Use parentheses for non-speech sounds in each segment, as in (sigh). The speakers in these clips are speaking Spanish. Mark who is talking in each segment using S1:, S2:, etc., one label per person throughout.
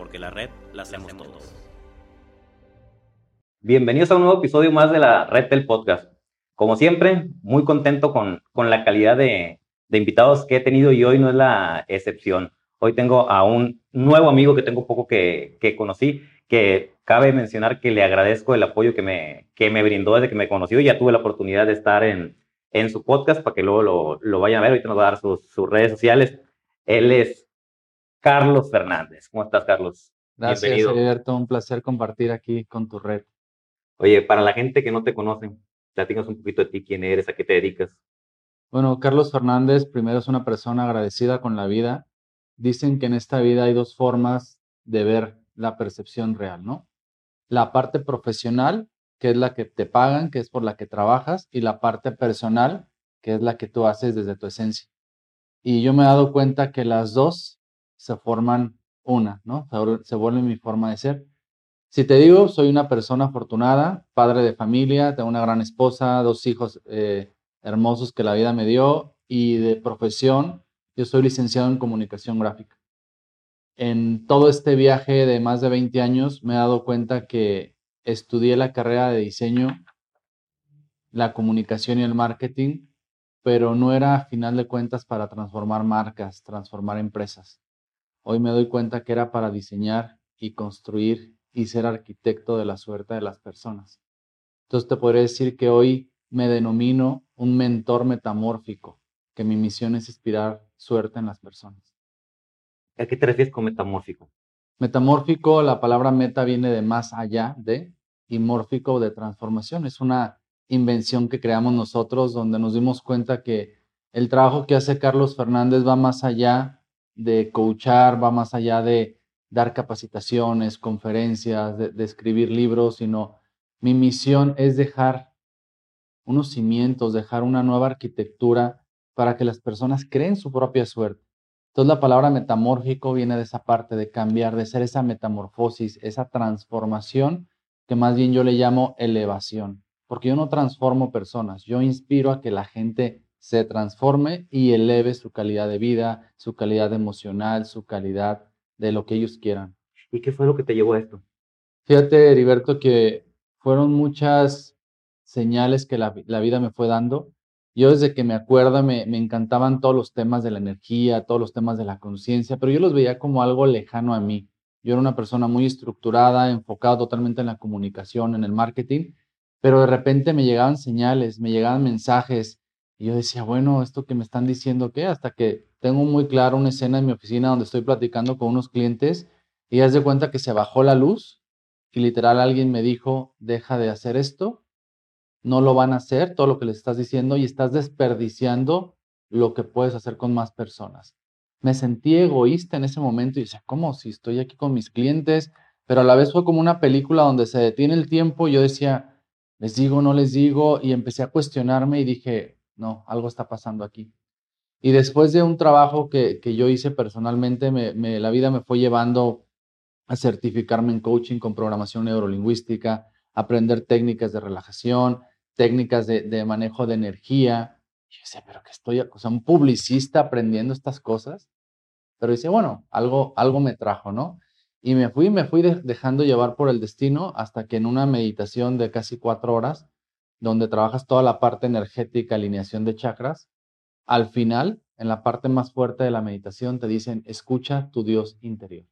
S1: porque la red la hacemos todos.
S2: Bienvenidos a un nuevo episodio más de la red del podcast. Como siempre, muy contento con, con la calidad de, de invitados que he tenido y hoy no es la excepción. Hoy tengo a un nuevo amigo que tengo poco que, que, conocí, que cabe mencionar que le agradezco el apoyo que me, que me brindó desde que me conoció. Ya tuve la oportunidad de estar en, en su podcast para que luego lo, lo vayan a ver. Ahorita nos va a dar sus, sus redes sociales. Él es Carlos Fernández. ¿Cómo estás, Carlos?
S3: Gracias, Alberto. Un placer compartir aquí con tu red.
S2: Oye, para la gente que no te conoce, platícanos un poquito de ti, quién eres, a qué te dedicas.
S3: Bueno, Carlos Fernández primero es una persona agradecida con la vida. Dicen que en esta vida hay dos formas de ver la percepción real, ¿no? La parte profesional, que es la que te pagan, que es por la que trabajas, y la parte personal, que es la que tú haces desde tu esencia. Y yo me he dado cuenta que las dos se forman una, ¿no? Se vuelve mi forma de ser. Si te digo, soy una persona afortunada, padre de familia, tengo una gran esposa, dos hijos eh, hermosos que la vida me dio y de profesión, yo soy licenciado en comunicación gráfica. En todo este viaje de más de 20 años me he dado cuenta que estudié la carrera de diseño, la comunicación y el marketing, pero no era a final de cuentas para transformar marcas, transformar empresas. Hoy me doy cuenta que era para diseñar y construir y ser arquitecto de la suerte de las personas. Entonces te podría decir que hoy me denomino un mentor metamórfico, que mi misión es inspirar suerte en las personas.
S2: ¿A qué te refieres con metamórfico?
S3: Metamórfico, la palabra meta viene de más allá de y mórfico de transformación. Es una invención que creamos nosotros donde nos dimos cuenta que el trabajo que hace Carlos Fernández va más allá de coachar, va más allá de dar capacitaciones, conferencias, de, escribir libros, sino mi misión es dejar unos cimientos, dejar una nueva arquitectura para que las personas creen su propia suerte. Entonces la palabra metamórfico viene de esa parte de cambiar, de ser esa metamorfosis, esa transformación que más bien yo le llamo elevación, porque yo no transformo personas, yo inspiro a que la gente se transforme y eleve su calidad de vida, su calidad emocional, su calidad de lo que ellos quieran.
S2: ¿Y qué fue lo que te llevó a esto?
S3: Fíjate, Heriberto, que fueron muchas señales que la, vida me fue dando. Yo desde que me acuerdo me, me, encantaban todos los temas de la energía, todos los temas de la conciencia, pero yo los veía como algo lejano a mí. Yo era una persona muy estructurada, enfocada totalmente en la comunicación, en el marketing, pero de repente me llegaban señales, me llegaban mensajes, y yo decía, bueno, esto que me están diciendo, ¿qué? Hasta que tengo muy claro una escena en mi oficina donde estoy platicando con unos clientes y haz de cuenta que se bajó la luz y literal alguien me dijo, deja de hacer esto, no lo van a hacer, todo lo que les estás diciendo y estás desperdiciando lo que puedes hacer con más personas. Me sentí egoísta en ese momento y decía, ¿cómo? Si estoy aquí con mis clientes, pero a la vez fue como una película donde se detiene el tiempo y yo decía, les digo, no les digo, y empecé a cuestionarme y dije, no, algo está pasando aquí. Y después de un trabajo que, yo hice personalmente, me, la vida me fue llevando a certificarme en coaching con programación neurolingüística, aprender técnicas de relajación, técnicas de, manejo de energía. Y yo decía, pero que estoy, o sea, un publicista aprendiendo estas cosas. Pero dice, bueno, algo, algo me trajo, ¿no? Y me fui, me fui dejando llevar por el destino hasta que en una meditación de casi cuatro horas donde trabajas toda la parte energética, alineación de chakras, al final, en la parte más fuerte de la meditación, te dicen, escucha tu Dios interior.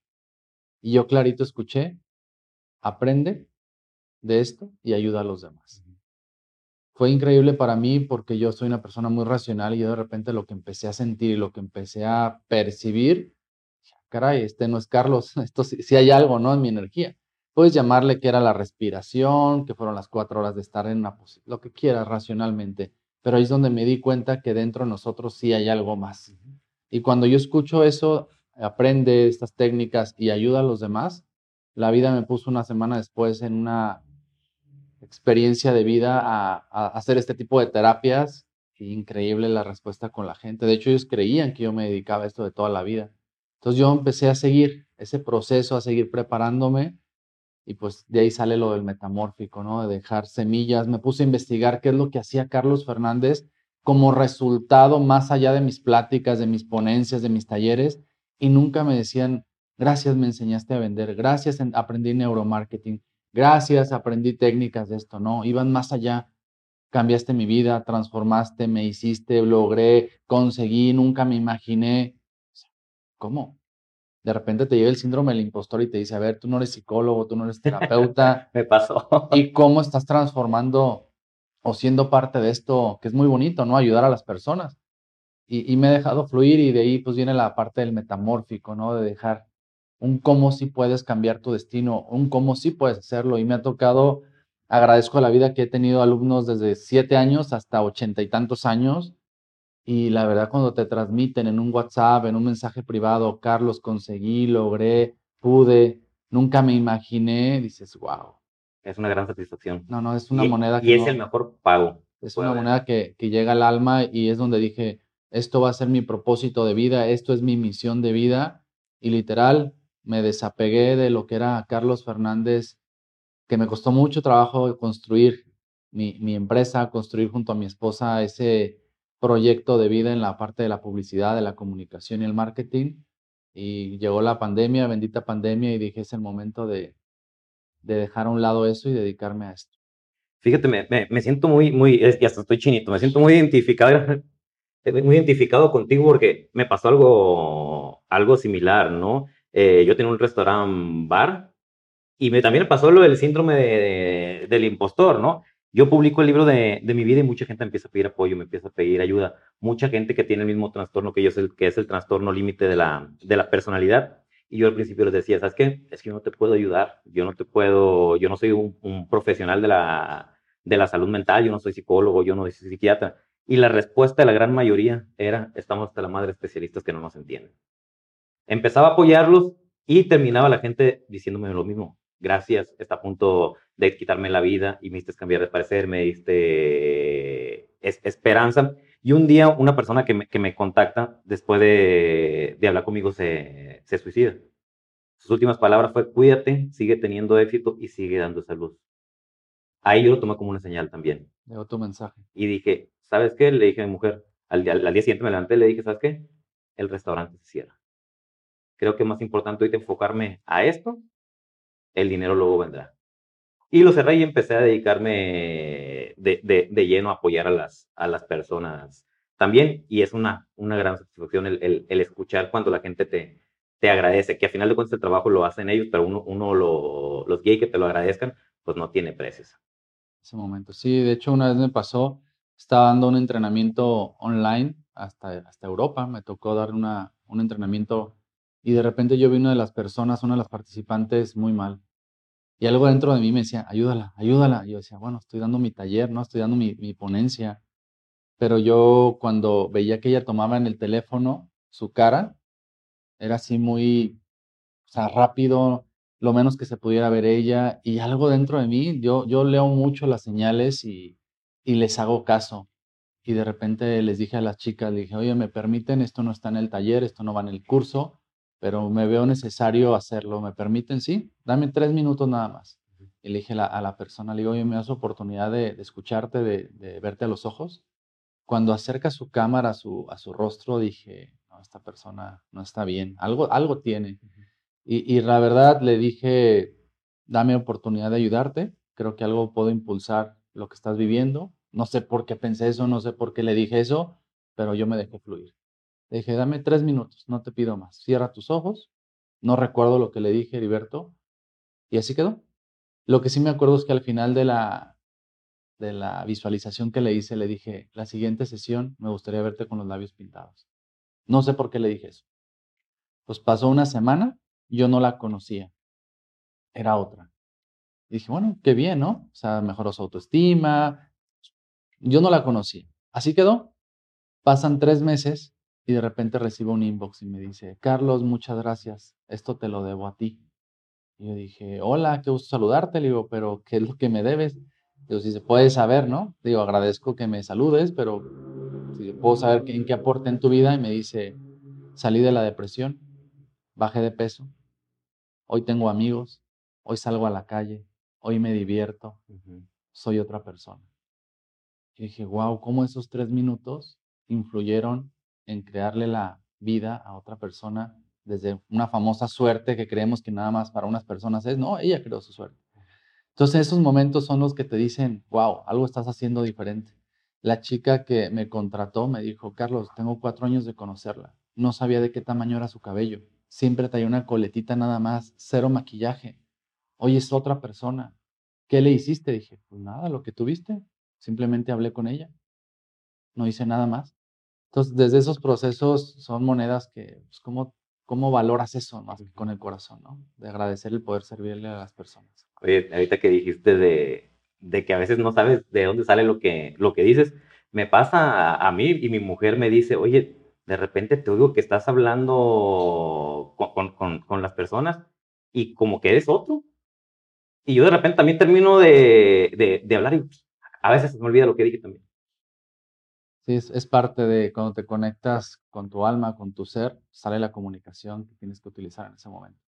S3: Y yo clarito escuché, aprende de esto y ayuda a los demás. Fue increíble para mí porque yo soy una persona muy racional y yo de repente lo que empecé a sentir y lo que empecé a percibir, caray, este no es Carlos, (laughs) esto sí, hay algo, ¿no? En mi energía. Puedes llamarle que era la respiración, que fueron las cuatro horas de estar en una posición, lo que quieras racionalmente, pero ahí es donde me di cuenta que dentro de nosotros sí hay algo más. Y cuando yo escucho eso, aprende estas técnicas y ayuda a los demás, la vida me puso una semana después en una experiencia de vida a, hacer este tipo de terapias. increíble la respuesta con la gente. De hecho, ellos creían que yo me dedicaba a esto de toda la vida. Entonces yo empecé a seguir ese proceso, a seguir preparándome y pues de ahí sale lo del metamórfico, ¿no? De dejar semillas. Me puse a investigar qué es lo que hacía Carlos Fernández como resultado más allá de mis pláticas, de mis ponencias, de mis talleres y nunca me decían, gracias, me enseñaste a vender, gracias, aprendí neuromarketing, gracias, aprendí técnicas de esto, no, iban más allá. Cambiaste mi vida, transformaste, me hiciste, logré, conseguí, nunca me imaginé. ¿Cómo? De repente te llega el síndrome del impostor y te dice, a ver, tú no eres psicólogo, tú no eres terapeuta. (laughs)
S2: me pasó.
S3: ¿Y cómo estás transformando o siendo parte de esto, que es muy bonito, ¿no? Ayudar a las personas. Y, y, me he dejado fluir y de ahí pues viene la parte del metamórfico, ¿no? De dejar un cómo sí puedes cambiar tu destino, un cómo sí puedes hacerlo. Y me ha tocado, agradezco a la vida que he tenido alumnos desde siete años hasta ochenta y tantos años. Y la verdad, cuando te transmiten en un WhatsApp, en un mensaje privado, Carlos, conseguí, logré, pude, nunca me imaginé, dices, wow.
S2: Es una gran satisfacción.
S3: No, no, es una moneda
S2: que. Y es el mejor pago.
S3: Es una moneda que, que llega al alma y es donde dije, esto va a ser mi propósito de vida, esto es mi misión de vida. Y literal, me desapegué de lo que era Carlos Fernández, que me costó mucho trabajo construir mi, empresa, construir junto a mi esposa ese proyecto de vida en la parte de la publicidad, de la comunicación y el marketing. Y llegó la pandemia, bendita pandemia, y dije, es el momento de, dejar a un lado eso y dedicarme a esto.
S2: Fíjate, me, siento muy, muy, y hasta estoy chinito, me siento muy identificado, (laughs) muy identificado contigo porque me pasó algo, algo similar, ¿no? Eh, yo tenía un restaurante bar y me, también me pasó lo del síndrome del impostor, ¿no? Yo publico el libro de, mi vida y mucha gente empieza a pedir apoyo, me empieza a pedir ayuda. Mucha gente que tiene el mismo trastorno que yo, que es el trastorno límite de la, de la personalidad. Y yo al principio les decía, ¿sabes qué? Es que yo no te puedo ayudar, yo no te puedo, yo no soy un, un profesional de la, de la salud mental, yo no soy psicólogo, yo no soy psiquiatra. Y la respuesta de la gran mayoría era, estamos hasta la madre especialistas que no nos entienden empezaba a apoyarlos y terminaba la gente diciéndome lo mismo. Gracias, está a punto de quitarme la vida y me diste cambiar de parecer, me diste esperanza. Y un día una persona que me, que me contacta después de, de hablar conmigo se, se, suicida. Sus últimas palabras fue, cuídate, sigue teniendo éxito y sigue dando salud. Ahí yo lo tomé como una señal también.
S3: De otro mensaje.
S2: Y dije, ¿sabes qué? Le dije a mi mujer, al, al día siguiente me levanté y le dije, ¿sabes qué? El restaurante se cierra creo que es más importante ahorita enfocarme a esto, el dinero luego vendrá. Y lo cerré y empecé a dedicarme de, de, de lleno a apoyar a las, a las personas también. Y es una, una gran satisfacción el, el, escuchar cuando la gente te, te agradece, que al final de cuentas el trabajo lo hacen ellos, pero uno, uno lo, los gay que te lo agradezcan, pues no tiene precios.
S3: Ese momento, sí, de hecho una vez me pasó, estaba dando un entrenamiento online hasta, hasta Europa, me tocó dar una, un entrenamiento y de repente yo vi una de las personas, una de las participantes muy mal. Y algo dentro de mí me decía, ayúdala, ayúdala. Y yo decía, bueno, estoy dando mi taller, ¿no? Estoy dando mi, ponencia. Pero yo cuando veía que ella tomaba en el teléfono su cara, era así muy, o rápido, lo menos que se pudiera ver ella. Y algo dentro de mí, yo, yo leo mucho las señales y, les hago caso. Y de repente les dije a las chicas, le dije, oye, ¿me permiten? Esto no está en el taller, esto no va en el curso pero me veo necesario hacerlo. ¿Me permiten? Sí, dame tres minutos nada más. Y le dije a la persona, le digo, oye, me das oportunidad de, escucharte, de, verte a los ojos. Cuando acerca su cámara a su, a su rostro, dije, no, esta persona no está bien, algo, algo tiene. y, y la verdad le dije, dame oportunidad de ayudarte, creo que algo puedo impulsar lo que estás viviendo. No sé por qué pensé eso, no sé por qué le dije eso, pero yo me dejé fluir. Le dije, dame tres minutos, no te pido más. Cierra tus ojos. No recuerdo lo que le dije, Heriberto. Y así quedó. Lo que sí me acuerdo es que al final de la, de la visualización que le hice, le dije, la siguiente sesión me gustaría verte con los labios pintados. No sé por qué le dije eso. Pues pasó una semana, yo no la conocía. Era otra. Dije, bueno, qué bien, ¿no? O sea, mejoró su autoestima. Yo no la conocía. Así quedó. Pasan tres meses y de repente recibo un inbox y me dice, Carlos, muchas gracias, esto te lo debo a ti. Y yo dije, hola, qué gusto saludarte, le digo, pero ¿qué es lo que me debes? Digo, si se puede saber, ¿no? Digo, agradezco que me saludes, pero si puedo saber en qué aporte en tu vida. Y me dice, salí de la depresión, bajé de peso, hoy tengo amigos, hoy salgo a la calle, hoy me divierto, soy otra persona. Y dije, wow, ¿cómo esos tres minutos influyeron en crearle la vida a otra persona desde una famosa suerte que creemos que nada más para unas personas es, no, ella creó su suerte. Entonces esos momentos son los que te dicen, wow, algo estás haciendo diferente. La chica que me contrató me dijo, Carlos, tengo cuatro años de conocerla. No sabía de qué tamaño era su cabello. Siempre traía una coletita nada más, cero maquillaje. Hoy es otra persona. ¿Qué le hiciste? Dije, pues nada, lo que tuviste. Simplemente hablé con ella. No hice nada más. Entonces, desde esos procesos son monedas que, pues, ¿cómo, cómo valoras eso más que con el corazón, ¿no? De agradecer el poder servirle a las personas.
S2: Oye, ahorita que dijiste de, de que a veces no sabes de dónde sale lo que, lo que dices, me pasa a, mí y mi mujer me dice, oye, de repente te oigo que estás hablando con, con, con, las personas y como que eres otro. Y yo de repente también termino de, de, de hablar y a veces me olvida lo que dije también.
S3: Sí, es, parte de cuando te conectas con tu alma, con tu ser, sale la comunicación que tienes que utilizar en ese momento.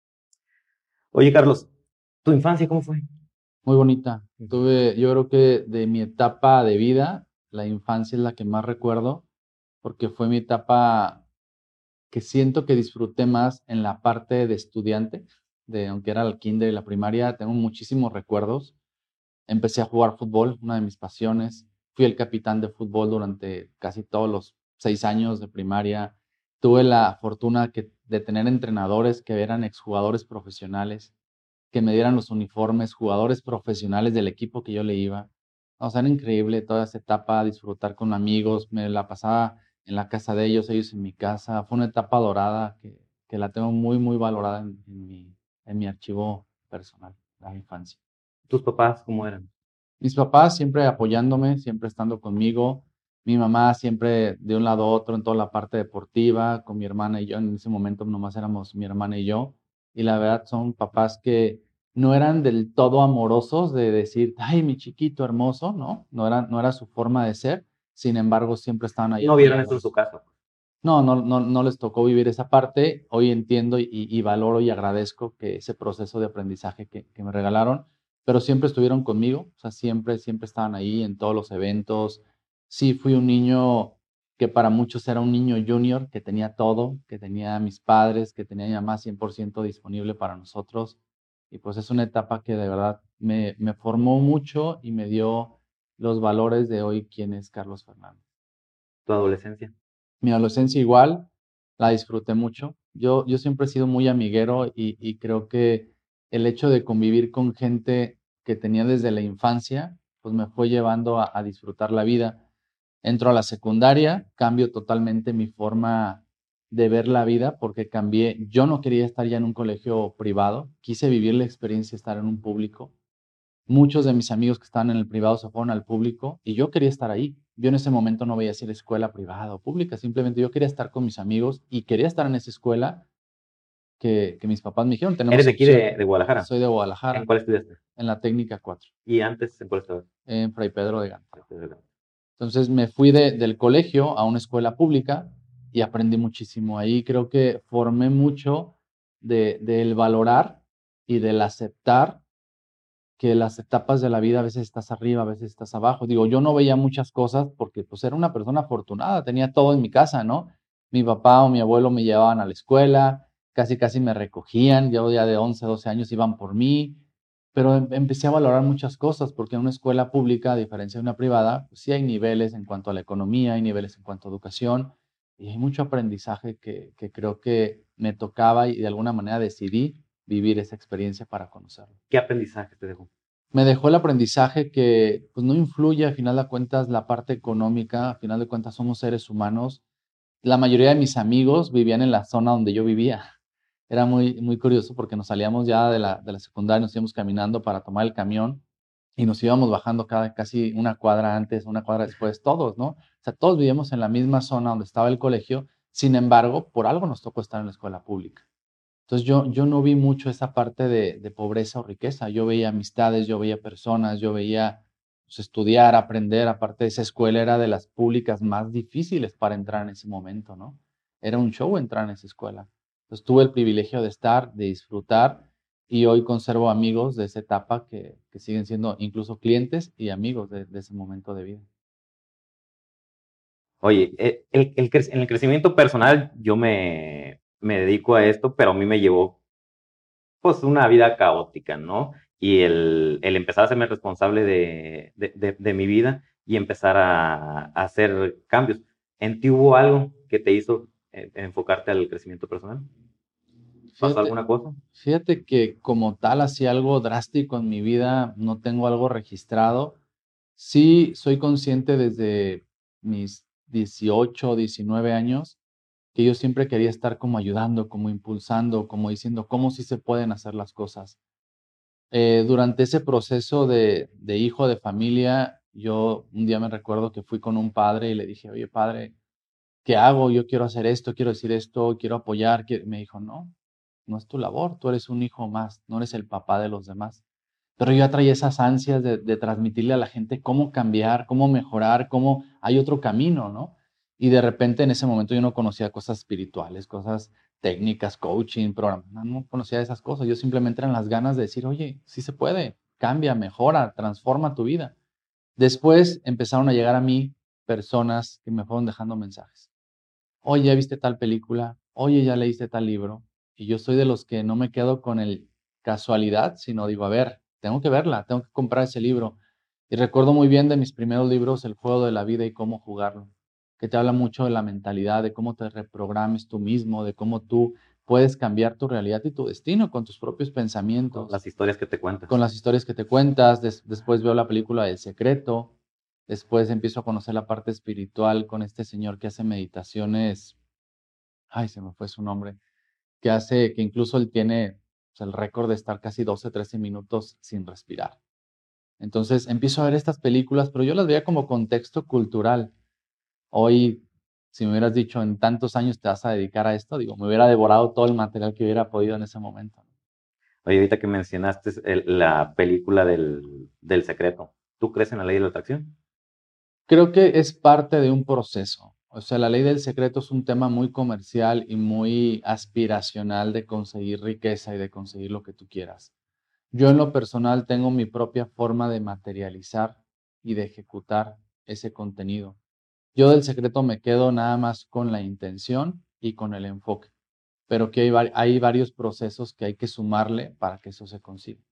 S2: Oye, Carlos, ¿tu infancia cómo fue?
S3: Muy bonita. Tuve, yo creo que de mi etapa de vida, la infancia es la que más recuerdo, porque fue mi etapa que siento que disfruté más en la parte de estudiante, de aunque era el kinder y la primaria, tengo muchísimos recuerdos. Empecé a jugar fútbol, una de mis pasiones fui el capitán de fútbol durante casi todos los seis años de primaria. Tuve la fortuna de tener entrenadores que eran exjugadores profesionales, que me dieran los uniformes, jugadores profesionales del equipo que yo le iba. O sea, era increíble toda esa etapa, disfrutar con amigos, me la pasaba en la casa de ellos, ellos en mi casa. Fue una etapa dorada que, la tengo muy, muy valorada en, mi, en mi archivo personal, la infancia.
S2: ¿Tus papás cómo eran?
S3: Mis papás siempre apoyándome, siempre estando conmigo. Mi mamá siempre de un lado a otro en toda la parte deportiva, con mi hermana y yo. En ese momento nomás éramos mi hermana y yo. Y la verdad son papás que no eran del todo amorosos de decir, ay, mi chiquito hermoso, ¿no? No era, no era su forma de ser. Sin embargo, siempre estaban ahí.
S2: ¿No vieron eso en su casa?
S3: No, no, no, no les tocó vivir esa parte. Hoy entiendo y, valoro y agradezco que ese proceso de aprendizaje que, que me regalaron pero siempre estuvieron conmigo, o sea, siempre, siempre estaban ahí en todos los eventos. Sí, fui un niño que para muchos era un niño junior, que tenía todo, que tenía a mis padres, que tenía ya más 100% disponible para nosotros. Y pues es una etapa que de verdad me, me formó mucho y me dio los valores de hoy quién es Carlos Fernández.
S2: ¿Tu adolescencia?
S3: Mi adolescencia igual, la disfruté mucho. Yo, yo siempre he sido muy amiguero y, y creo que el hecho de convivir con gente que tenía desde la infancia, pues me fue llevando a, disfrutar la vida. Entro a la secundaria, cambio totalmente mi forma de ver la vida porque cambié, yo no quería estar ya en un colegio privado, quise vivir la experiencia de estar en un público. Muchos de mis amigos que estaban en el privado se fueron al público y yo quería estar ahí. Yo en ese momento no veía si era escuela privada o pública, simplemente yo quería estar con mis amigos y quería estar en esa escuela que, mis papás me dijeron.
S2: Tenemos ¿Eres de aquí de, Guadalajara?
S3: Soy de Guadalajara.
S2: ¿En cuál estudiaste?
S3: En la técnica 4.
S2: ¿Y antes en cuál estabas?
S3: En Fray Pedro de Gante. Entonces me fui del colegio a una escuela pública y aprendí muchísimo. Ahí creo que formé mucho del de, valorar y del aceptar que las etapas de la vida a veces estás arriba, a veces estás abajo. Digo, yo no veía muchas cosas porque pues era una persona afortunada, tenía todo en mi casa, ¿no? Mi papá o mi abuelo me llevaban a la escuela, casi casi me recogían, yo ya de 11, 12 años iban por mí, pero em, empecé a valorar muchas cosas, porque en una escuela pública, a diferencia de una privada, pues sí hay niveles en cuanto a la economía, hay niveles en cuanto a educación, y hay mucho aprendizaje que, que creo que me tocaba y de alguna manera decidí vivir esa experiencia para conocerlo.
S2: ¿Qué aprendizaje te dejó?
S3: Me dejó el aprendizaje que pues, no influye a final de cuentas la parte económica, a final de cuentas somos seres humanos. La mayoría de mis amigos vivían en la zona donde yo vivía era muy, muy curioso porque nos salíamos ya de la, de la secundaria, nos íbamos caminando para tomar el camión y nos íbamos bajando cada, casi una cuadra antes, una cuadra después, todos, ¿no? O sea, todos vivíamos en la misma zona donde estaba el colegio, Sin embargo, por algo nos tocó estar en la escuela pública. Entonces yo, yo no vi mucho esa parte de, pobreza o riqueza. Yo veía amistades, yo veía personas, yo veía pues, estudiar, aprender. Aparte de esa escuela era de las públicas más difíciles para entrar en ese momento, ¿no? Era un show entrar en esa escuela. Entonces tuve el privilegio de estar, de disfrutar y hoy conservo amigos de esa etapa que, siguen siendo incluso clientes y amigos de, ese momento de vida.
S2: Oye, eh, el, en el crecimiento personal yo me, me dedico a esto, pero a mí me llevó pues una vida caótica, ¿no? Y el, el empezar a hacerme responsable de, de, de, mi vida y empezar a, a, hacer cambios. ¿En ti hubo algo que te hizo eh, enfocarte al crecimiento personal? ¿Pasó alguna cosa?
S3: Fíjate que como tal, así algo drástico en mi vida, no tengo algo registrado. Sí, soy consciente desde mis 18, 19 años que yo siempre quería estar como ayudando, como impulsando, como diciendo cómo sí se pueden hacer las cosas. Eh, durante ese proceso de, hijo de familia, yo un día me recuerdo que fui con un padre y le dije, oye padre, ¿qué hago? Yo quiero hacer esto, quiero decir esto, quiero apoyar. Me dijo, no, no es tu labor, tú eres un hijo más, no eres el papá de los demás. Pero yo ya traía esas ansias de, de transmitirle a la gente cómo cambiar, cómo mejorar, cómo hay otro camino, ¿no? Y de repente en ese momento yo no conocía cosas espirituales, cosas técnicas, coaching, programas, no, conocía esas cosas. Yo simplemente eran las ganas de decir, oye, sí se puede, cambia, mejora, transforma tu vida. Después empezaron a llegar a mí personas que me fueron dejando mensajes. Oye, ya viste tal película, oye, ya leíste tal libro. Y yo soy de los que no me quedo con el casualidad, sino digo, a ver, tengo que verla, tengo que comprar ese libro. Y recuerdo muy bien de mis primeros libros, El juego de la vida y cómo jugarlo que te habla mucho de la mentalidad, de cómo te reprogrames tú mismo, de cómo tú puedes cambiar tu realidad y tu destino con tus propios pensamientos.
S2: Con las historias que te cuentas.
S3: Con las historias que te cuentas. después veo la película El Secreto. Después empiezo a conocer la parte espiritual con este señor que hace meditaciones. Ay, se me fue su nombre. Que hace, que incluso él tiene el récord de estar casi 12, 13 minutos sin respirar. Entonces empiezo a ver estas películas, pero yo las veía como contexto cultural Hoy, si me hubieras dicho en tantos años te vas a dedicar a esto, digo, me hubiera devorado todo el material que hubiera podido en ese momento.
S2: Oye, ahorita que mencionaste la película del, del secreto, ¿tú crees en la ley de la atracción?
S3: Creo que es parte de un proceso. O sea, la ley del secreto es un tema muy comercial y muy aspiracional de conseguir riqueza y de conseguir lo que tú quieras. Yo en lo personal tengo mi propia forma de materializar y de ejecutar ese contenido. Yo del secreto me quedo nada más con la intención y con el enfoque, pero que hay, varios procesos que hay que sumarle para que eso se consiga.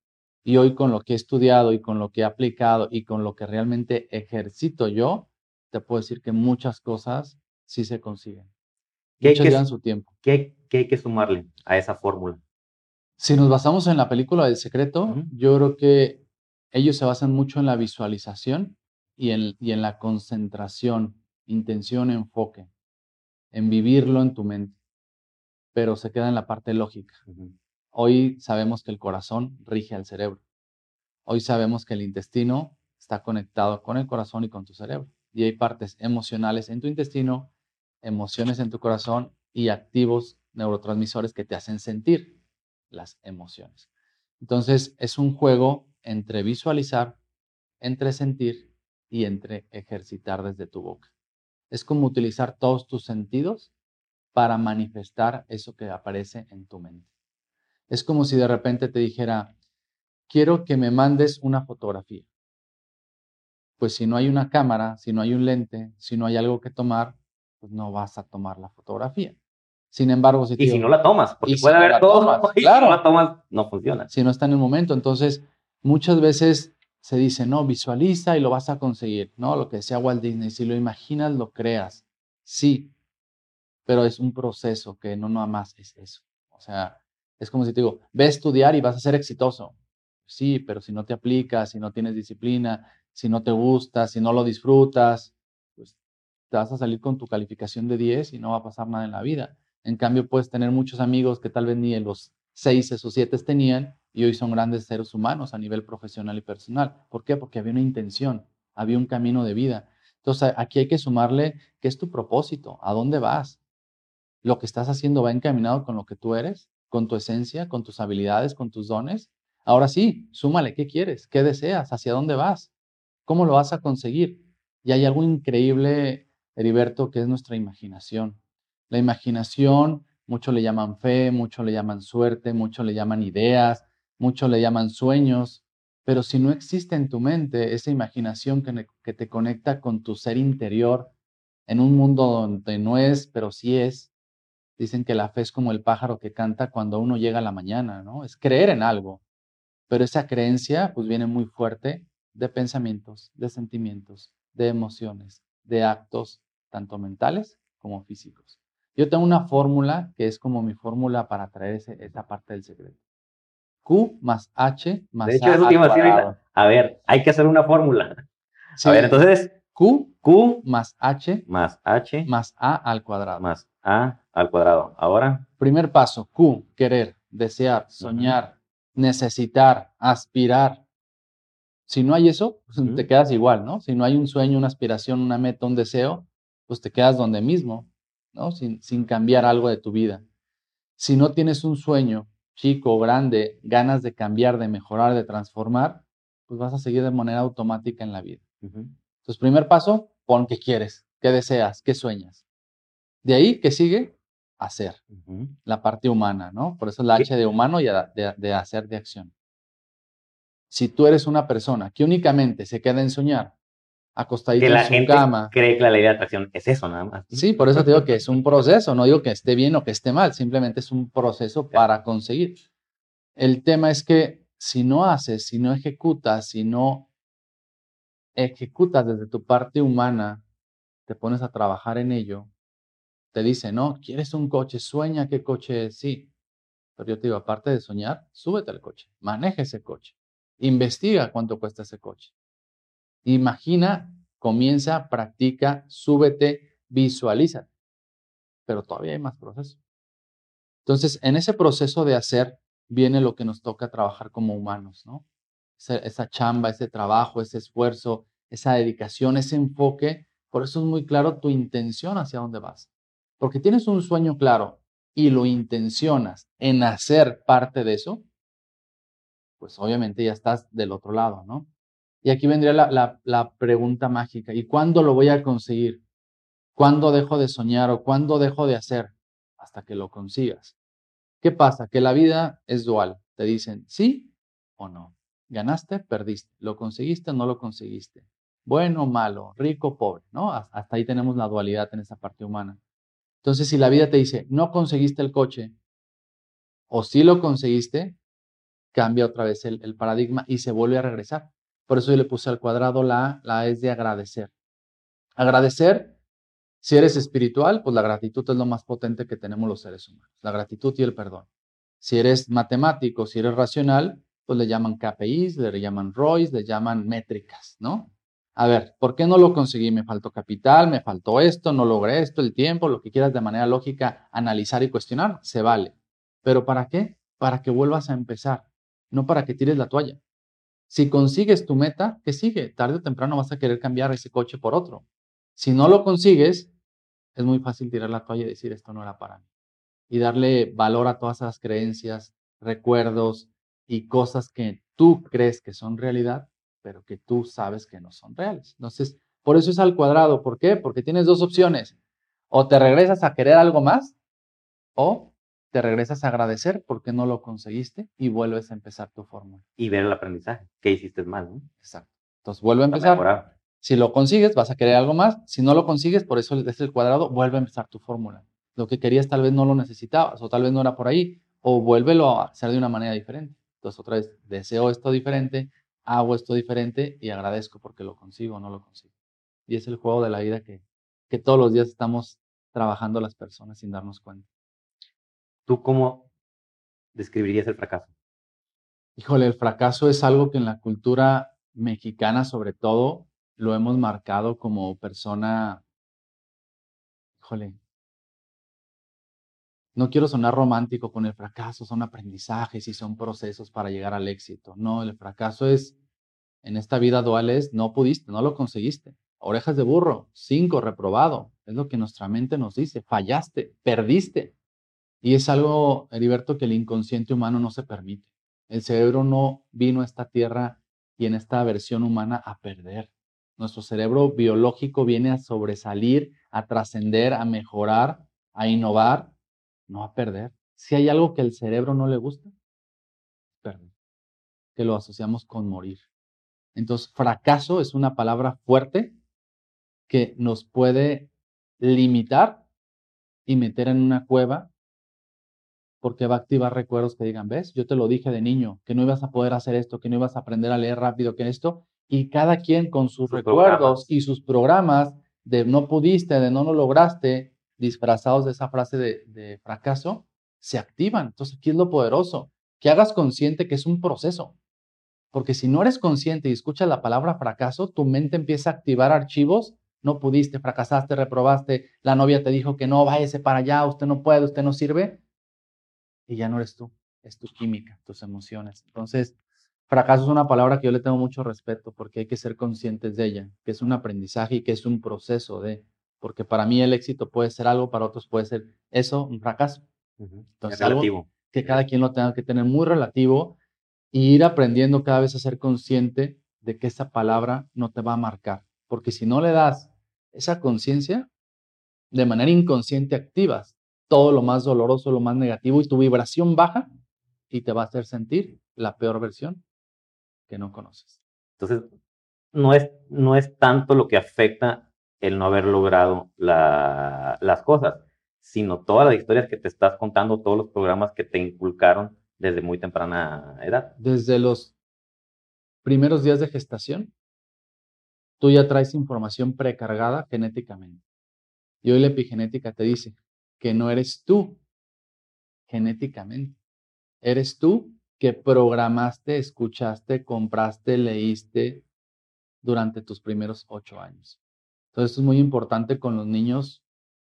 S3: Y hoy con lo que he estudiado y con lo que he aplicado y con lo que realmente ejercito yo, te puedo decir que muchas cosas sí se consiguen.
S2: ¿Qué hay, que, su tiempo. ¿qué, hay que sumarle a esa fórmula?
S3: Si nos basamos en la película del secreto, yo creo que ellos se basan mucho en la visualización y en, y en la concentración intención, enfoque, en vivirlo en tu mente, pero se queda en la parte lógica. Hoy sabemos que el corazón rige al cerebro. Hoy sabemos que el intestino está conectado con el corazón y con tu cerebro. Y hay partes emocionales en tu intestino, emociones en tu corazón y activos neurotransmisores que te hacen sentir las emociones. Entonces es un juego entre visualizar, entre sentir y entre ejercitar desde tu boca. Es como utilizar todos tus sentidos para manifestar eso que aparece en tu mente. Es como si de repente te dijera, quiero que me mandes una fotografía. Pues si no hay una cámara, si no hay un lente, si no hay algo que tomar, pues no vas a tomar la fotografía. Sin embargo,
S2: si y si no la tomas, porque puede haber todo, claro, si no la tomas, no funciona.
S3: Si no está en el momento, entonces muchas veces se dice, no, visualiza y lo vas a conseguir. No, lo que decía Walt Disney, si lo imaginas, lo creas. Sí, pero es un proceso que no nada más es eso. O sea, es como si te digo, ve a estudiar y vas a ser exitoso. Sí, pero si no te aplicas, si no tienes disciplina, si no te gusta, si no lo disfrutas, pues te vas a salir con tu calificación de 10 y no va a pasar nada en la vida. En cambio, puedes tener muchos amigos que tal vez ni en los 6 o 7 tenían y hoy son grandes seres humanos a nivel profesional y personal. ¿Por qué? Porque había una intención, había un camino de vida. Entonces aquí hay que sumarle qué es tu propósito, a dónde vas. lo que estás haciendo va encaminado con lo que tú eres, con tu esencia, con tus habilidades, con tus dones. Ahora sí, súmale, ¿qué quieres? ¿Qué deseas? ¿Hacia dónde vas? ¿Cómo lo vas a conseguir? Y hay algo increíble, Heriberto, que es nuestra imaginación. La imaginación, muchos le llaman fe, muchos le llaman suerte, muchos le llaman ideas, muchos le llaman sueños, pero si no existe en tu mente esa imaginación que, que te conecta con tu ser interior en un mundo donde no es, pero sí es, dicen que la fe es como el pájaro que canta cuando uno llega a la mañana, ¿no? Es creer en algo, pero esa creencia pues viene muy fuerte de pensamientos, de sentimientos, de emociones, de actos, tanto mentales como físicos. Yo tengo una fórmula que es como mi fórmula para traer esa parte del secreto. Q más H más
S2: De hecho, eso a decir ahorita. A ver, hay que hacer una fórmula.
S3: Sí.
S2: A ver, entonces,
S3: Q
S2: Q
S3: más H
S2: más H
S3: más A al cuadrado.
S2: más A al cuadrado. Ahora,
S3: Primer paso, Q, querer, desear, soñar, necesitar, aspirar. Si no hay eso, pues te quedas igual, ¿no? Si no hay un sueño, una aspiración, una meta, un deseo, pues te quedas donde mismo, ¿no? Sin, sin cambiar algo de tu vida. Si no tienes un sueño chico o grande, ganas de cambiar, de mejorar, de transformar, pues vas a seguir de manera automática en la vida.
S2: ujú,
S3: Entonces, primer paso, pon qué quieres, qué deseas, qué sueñas. De ahí, ¿qué sigue? Hacer, la parte humana, ¿no? Por eso es la
S2: ¿Qué?
S3: H de humano y de, de hacer, de acción. Si tú eres una persona que únicamente se queda en soñar, acostadito
S2: que la
S3: en su
S2: gente
S3: cama,
S2: cree que la ley de atracción es eso nada más.
S3: sí, por eso te digo que es un (laughs) proceso, no digo que esté bien o que esté mal, simplemente es un proceso para conseguir. El tema es que si no haces, si no ejecutas, si no ejecutas desde tu parte humana, te pones a trabajar en ello, te dice, no, ¿quieres un coche? Sueña qué coche es, sí. Pero yo te digo, aparte de soñar, súbete al coche, maneja ese coche, investiga cuánto cuesta ese coche. Imagina, comienza, practica, súbete, visualiza. Pero todavía hay más proceso. Entonces, en ese proceso de hacer viene lo que nos toca trabajar como humanos, ¿no? Esa, esa chamba, ese trabajo, ese esfuerzo, esa dedicación, ese enfoque. Por eso es muy claro tu intención hacia dónde vas. Porque tienes un sueño claro y lo intencionas en hacer parte de eso, pues obviamente ya estás del otro lado, ¿no? Y aquí vendría la, la, pregunta mágica. ¿Y cuándo lo voy a conseguir? ¿Cuándo dejo de soñar o cuándo dejo de hacer? Hasta que lo consigas. ¿Qué pasa? Que la vida es dual. Te dicen sí o no. Ganaste, perdiste. Lo conseguiste no lo conseguiste. Bueno, malo, rico, pobre, ¿no? Has- Hasta ahí tenemos la dualidad en esa parte humana. Entonces, si la vida te dice, no conseguiste el coche, o sí lo conseguiste, cambia otra vez el, paradigma y se vuelve a regresar. Por eso yo le puse al cuadrado la la es de agradecer. Agradecer, si eres espiritual, pues la gratitud es lo más potente que tenemos los seres humanos, la gratitud y el perdón. Si eres matemático, si eres racional, pues le llaman KPIs, le llaman ROIs, le llaman métricas, ¿no? A ver, ¿por qué no lo conseguí? Me faltó capital, me faltó esto, no logré esto, el tiempo, lo que quieras de manera lógica, analizar y cuestionar, se vale. ¿Pero para qué? Para que vuelvas a empezar, no para que tires la toalla. Si consigues tu meta, ¿qué sigue? Tarde o temprano vas a querer cambiar ese coche por otro. Si no lo consigues, es muy fácil tirar la toalla y decir esto no era para mí. Y darle valor a todas esas creencias, recuerdos y cosas que tú crees que son realidad, pero que tú sabes que no son reales. Entonces, por eso es al cuadrado. ¿Por qué? Porque tienes dos opciones. O te regresas a querer algo más o te regresas a agradecer porque no lo conseguiste y vuelves a empezar tu fórmula.
S2: Y ver el aprendizaje. ¿Qué hiciste mal? ¿no?
S3: Exacto. Entonces vuelve a empezar. Si lo consigues, vas a querer algo más. Si no lo consigues, por eso es el cuadrado, vuelve a empezar tu fórmula. Lo que querías tal vez no lo necesitabas o tal vez no era por ahí o vuélvelo a hacer de una manera diferente. Entonces otra vez, deseo esto diferente, hago esto diferente y agradezco porque lo consigo o no lo consigo. Y es el juego de la vida que, que todos los días estamos trabajando las personas sin darnos cuenta.
S2: ¿Tú cómo describirías el fracaso?
S3: Híjole, el fracaso es algo que en la cultura mexicana sobre todo lo hemos marcado como persona, híjole, no quiero sonar romántico con el fracaso, son aprendizajes y son procesos para llegar al éxito. No, el fracaso es, en esta vida dual es, no pudiste, no lo conseguiste. Orejas de burro, cinco, reprobado. Es lo que nuestra mente nos dice. Fallaste, perdiste. Y es algo, Heriberto, que el inconsciente humano no se permite. El cerebro no vino a esta tierra y en esta versión humana a perder. Nuestro cerebro biológico viene a sobresalir, a trascender, a mejorar, a innovar, no a perder. Si hay algo que el cerebro no le gusta, perder. Que lo asociamos con morir. Entonces, fracaso es una palabra fuerte que nos puede limitar y meter en una cueva porque va a activar recuerdos que digan, ves, yo te lo dije de niño, que no ibas a poder hacer esto, que no ibas a aprender a leer rápido, que esto, y cada quien con sus, recuerdos y sus programas de no pudiste, de no lo lograste, disfrazados de esa frase de, fracaso, se activan. Entonces aquí es lo poderoso, que hagas consciente que es un proceso. Porque si no eres consciente y escuchas la palabra fracaso, tu mente empieza a activar archivos no pudiste, fracasaste, reprobaste, la novia te dijo que no, váyase para allá, usted no puede, usted no sirve, y ya no eres tú, es tu química, tus emociones. Entonces, fracaso es una palabra que yo le tengo mucho respeto porque hay que ser conscientes de ella, que es un aprendizaje y que es un proceso de, porque para mí el éxito puede ser algo, para otros puede ser eso, un fracaso. Entonces, algo que cada quien lo tenga que tener muy relativo y ir aprendiendo cada vez a ser consciente de que esa palabra no te va a marcar, porque si no le das esa conciencia, de manera inconsciente activas todo lo más doloroso, lo más negativo, y tu vibración baja y te va a hacer sentir la peor versión que no conoces.
S2: Entonces, no es, no es tanto lo que afecta el no haber logrado las cosas, sino todas las historias que te estás contando, todos los programas que te inculcaron desde muy temprana edad.
S3: Desde los primeros días de gestación, tú ya traes información precargada genéticamente. Y hoy la epigenética te dice, que no eres tú genéticamente. Eres tú que programaste, escuchaste, compraste, leíste durante tus primeros ocho años. Entonces es muy importante con los niños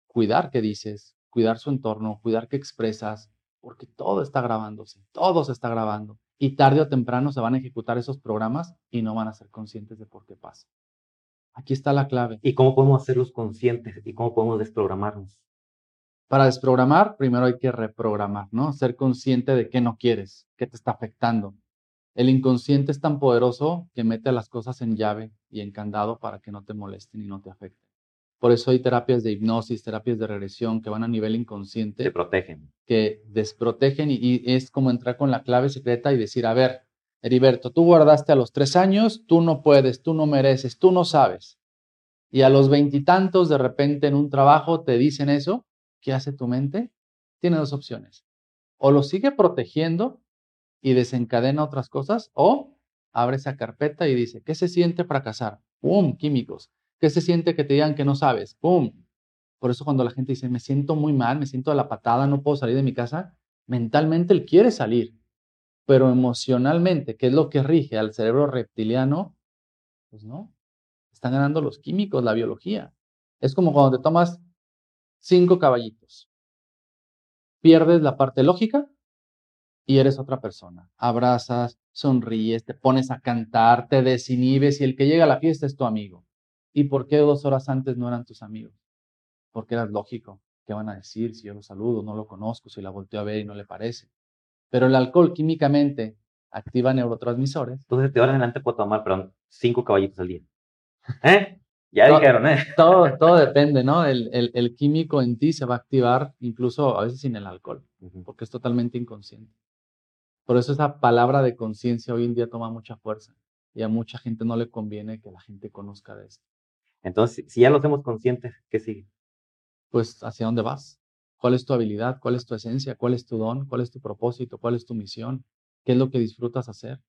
S3: cuidar qué dices, cuidar su entorno, cuidar qué expresas, porque todo está grabándose, todo se está grabando. Y tarde o temprano se van a ejecutar esos programas y no van a ser conscientes de por qué pasa. Aquí está la clave.
S2: ¿Y cómo podemos hacerlos conscientes? ¿Y cómo podemos desprogramarnos?
S3: Para desprogramar, primero hay que reprogramar, ¿no? Ser consciente de qué no quieres, qué te está afectando. El inconsciente es tan poderoso que mete las cosas en llave y en candado para que no te molesten y no te afecten. Por eso hay terapias de hipnosis, terapias de regresión que van a nivel inconsciente.
S2: Te protegen.
S3: Que desprotegen y, y es como entrar con la clave secreta y decir, a ver, Heriberto, tú guardaste a los tres años, tú no puedes, tú no mereces, tú no sabes. Y a los veintitantos, de repente en un trabajo te dicen eso, ¿qué hace tu mente? Tiene dos opciones. O lo sigue protegiendo y desencadena otras cosas, o abre esa carpeta y dice, ¿qué se siente fracasar? ¡Pum! Químicos. ¿Qué se siente que te digan que no sabes? ¡Pum! Por eso cuando la gente dice, me siento muy mal, me siento de la patada, no puedo salir de mi casa, mentalmente él quiere salir, pero emocionalmente, ¿qué es lo que rige al cerebro reptiliano? Pues no, están ganando los químicos, la biología. Es como cuando te tomas cinco caballitos. Pierdes la parte lógica y eres otra persona. Abrazas, sonríes, te pones a cantar, te desinhibes y el que llega a la fiesta es tu amigo. ¿Y por qué dos horas antes no eran tus amigos? Porque eras lógico. ¿Qué van a decir si yo lo saludo, no lo conozco, si la volteo a ver y no le parece? Pero el alcohol químicamente activa neurotransmisores.
S2: Entonces, de ahora en adelante puedo tomar, perdón, cinco caballitos al día. (laughs) ¿Eh? Ya dijeron, ¿eh?
S3: Todo, (laughs) todo depende, ¿no? El, el, el, químico en ti se va a activar incluso a veces sin el alcohol, porque es totalmente inconsciente. Por eso esa palabra de conciencia hoy en día toma mucha fuerza y a mucha gente no le conviene que la gente conozca de esto.
S2: Entonces, si ya lo hacemos conscientes, ¿qué sigue?
S3: Pues hacia dónde vas, cuál es tu habilidad, cuál es tu esencia, cuál es tu don, cuál es tu propósito, cuál es tu misión, qué es lo que disfrutas hacer.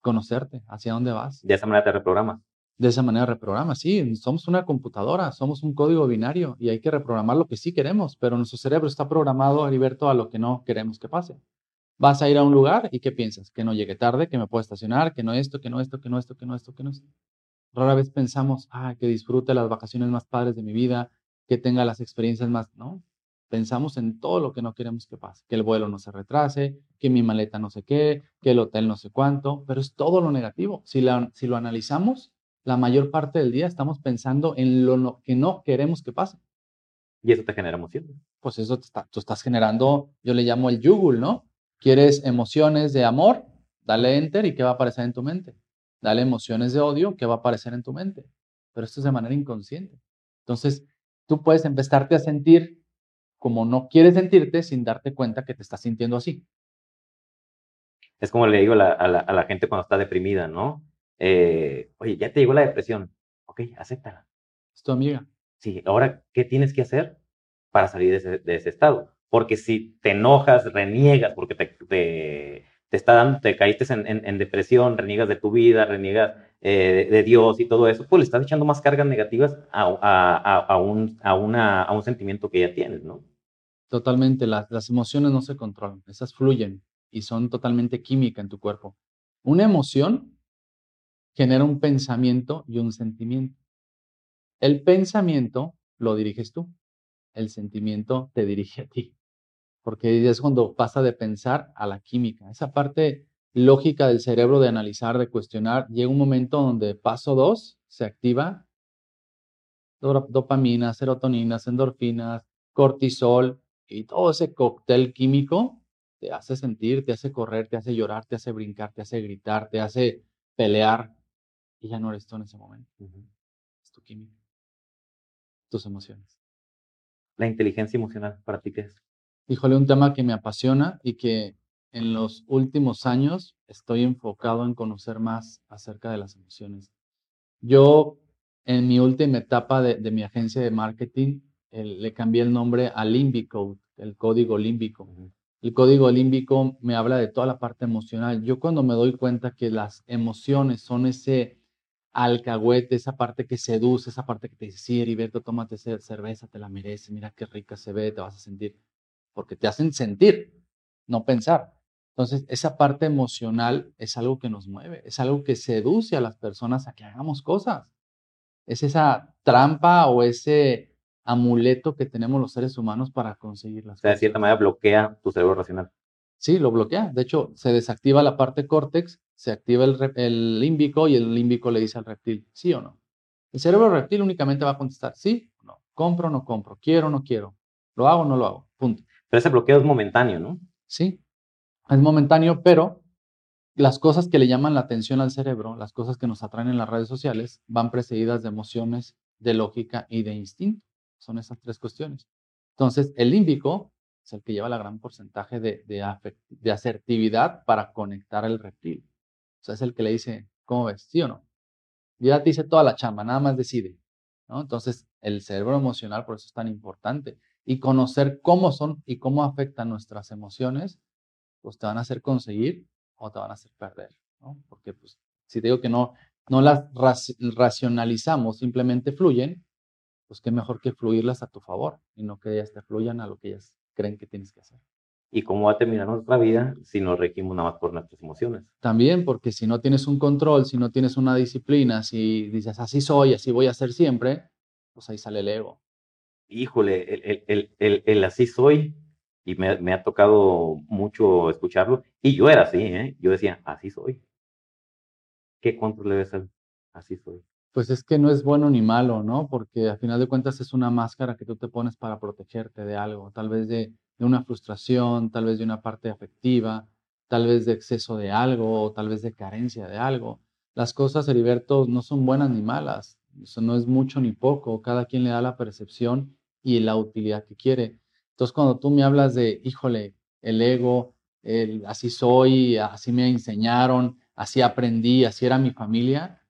S3: Conocerte, hacia dónde vas.
S2: De esa manera te reprogramas
S3: de esa manera reprograma. Sí, somos una computadora, somos un código binario y hay que reprogramar lo que sí queremos, pero nuestro cerebro está programado, Heriberto, a lo que no queremos que pase. Vas a ir a un lugar y ¿qué piensas? Que no llegue tarde, que me pueda estacionar, que no esto, que no esto, que no esto, que no esto, que no esto. Rara vez pensamos, ah, que disfrute las vacaciones más padres de mi vida, que tenga las experiencias más, ¿no? Pensamos en todo lo que no queremos que pase, que el vuelo no se retrase, que mi maleta no sé qué, que el hotel no sé cuánto, pero es todo lo negativo. Si, la, si lo analizamos, la mayor parte del día estamos pensando en lo que no queremos que pase.
S2: Y eso te genera emociones.
S3: Pues eso tú estás generando, yo le llamo el yugul, ¿no? ¿Quieres emociones de amor? Dale enter y ¿qué va a aparecer en tu mente? Dale emociones de odio, ¿qué va a aparecer en tu mente? Pero esto es de manera inconsciente. Entonces, tú puedes empezarte a sentir como no quieres sentirte sin darte cuenta que te estás sintiendo así.
S2: Es como le digo a la, gente cuando está deprimida, ¿no? Eh, oye, ya te llegó la depresión. Ok, acéptala.
S3: Es tu amiga.
S2: Sí, ahora, ¿qué tienes que hacer para salir de ese, estado? Porque si te enojas, reniegas, porque te, te, está dando, te caíste en, depresión, reniegas de tu vida, reniegas eh, de, Dios y todo eso, pues le estás echando más cargas negativas a, a, a, un, a, una, a un sentimiento que ya tienes, ¿no?
S3: Totalmente, las, las emociones no se controlan, esas fluyen y son totalmente química en tu cuerpo. Una emoción genera un pensamiento y un sentimiento. El pensamiento lo diriges tú, el sentimiento te dirige a ti, porque es cuando pasa de pensar a la química. Esa parte lógica del cerebro de analizar, de cuestionar, llega un momento donde paso dos se activa dopamina, serotoninas, endorfinas, cortisol y todo ese cóctel químico te hace sentir, te hace correr, te hace llorar, te hace brincar, te hace gritar, te hace pelear y ya no eres tú en ese momento. Es tu química tus emociones.
S2: La inteligencia emocional, ¿para ti qué es?
S3: Híjole, un tema que me apasiona y que en los últimos años estoy enfocado en conocer más acerca de las emociones. Yo, en mi última etapa de, mi agencia de marketing, le cambié el nombre a Limbico, el código límbico. El código límbico me habla de toda la parte emocional. Yo cuando me doy cuenta que las emociones son ese alcahuete, esa parte que seduce, esa parte que te dice, sí, Heriberto, tómate esa cerveza, te la mereces, mira qué rica se ve, te vas a sentir, porque te hacen sentir, no pensar. Entonces, esa parte emocional es algo que nos mueve, es algo que seduce a las personas a que hagamos cosas. Es esa trampa o ese amuleto que tenemos los seres humanos para conseguir las
S2: o sea, De cierta manera bloquea tu cerebro racional.
S3: Sí, lo bloquea. De hecho, se desactiva la parte córtex, se activa el, el límbico y el límbico le dice al reptil, sí o no. El cerebro reptil únicamente va a contestar sí o no, compro o no compro, quiero o no quiero, lo hago o no lo hago, punto.
S2: Pero ese bloqueo es momentáneo, ¿no?
S3: Sí, es momentáneo, pero las cosas que le llaman la atención al cerebro, las cosas que nos atraen en las redes sociales, van precedidas de emociones, de lógica y de instinto. Son esas tres cuestiones. Entonces, el límbico es el que lleva la gran porcentaje de, de, asertividad para conectar al reptil. O sea, es el que le dice, ¿cómo ves? ¿Sí o no? Ya te dice toda la chamba, nada más decide. Entonces, el cerebro emocional por eso es tan importante. Y conocer cómo son y cómo afectan nuestras emociones, pues te van a hacer conseguir o te van a hacer perder. ¿no? Porque pues, si te digo que no, no las racionalizamos, simplemente fluyen, pues qué mejor que fluirlas a tu favor y no que ellas te fluyan a lo que ellas creen que tienes que hacer.
S2: ¿Y cómo va a terminar nuestra vida si nos regimos nada más por nuestras emociones?
S3: También, porque si no tienes un control, si no tienes una disciplina, si dices así soy, así voy a ser siempre, pues ahí sale el ego.
S2: Híjole, el, el, el, el así soy, y me, ha tocado mucho escucharlo, y yo era así, ¿eh? yo decía, así soy. ¿Qué control debe ser? Así soy
S3: pues es que no es bueno ni malo, ¿no? Porque al final de cuentas es una máscara que tú te pones para protegerte de algo, tal vez de, una frustración, tal vez de una parte afectiva, tal vez de exceso de algo, o tal vez de carencia de algo. Las cosas, Heriberto, no son buenas ni malas, eso no es mucho ni poco, cada quien le da la percepción y la utilidad que quiere. Entonces, cuando tú me hablas de, híjole, el ego, el así soy, así me enseñaron, así aprendí, así era mi familia,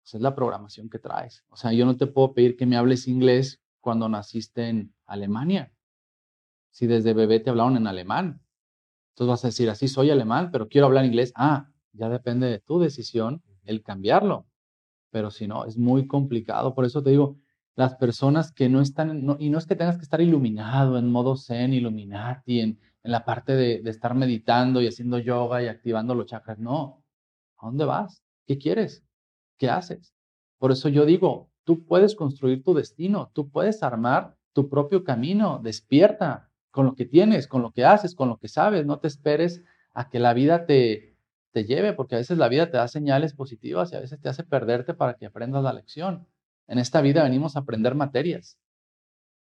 S3: pues, es la programación que traes. O sea, yo no te puedo pedir que me hables inglés cuando naciste en Alemania. Si desde bebé te hablaron en alemán. Entonces vas a decir, así soy alemán, pero quiero hablar inglés. Ah, ya depende de tu decisión el cambiarlo. Pero si no, es muy complicado. Por eso te digo, las personas que no están, y no es que tengas que estar iluminado en modo zen, iluminati, en, en la parte de, de estar meditando y haciendo yoga y activando los chakras. No. ¿A dónde vas? ¿Qué quieres? ¿qué haces? Por eso yo digo, tú puedes construir tu destino, tú puedes armar tu propio camino, despierta con lo que tienes, con lo que haces, con lo que sabes, no te esperes a que la vida te, te lleve, porque a veces la vida te da señales positivas y a veces te hace perderte para que aprendas la lección. En esta vida venimos a aprender materias.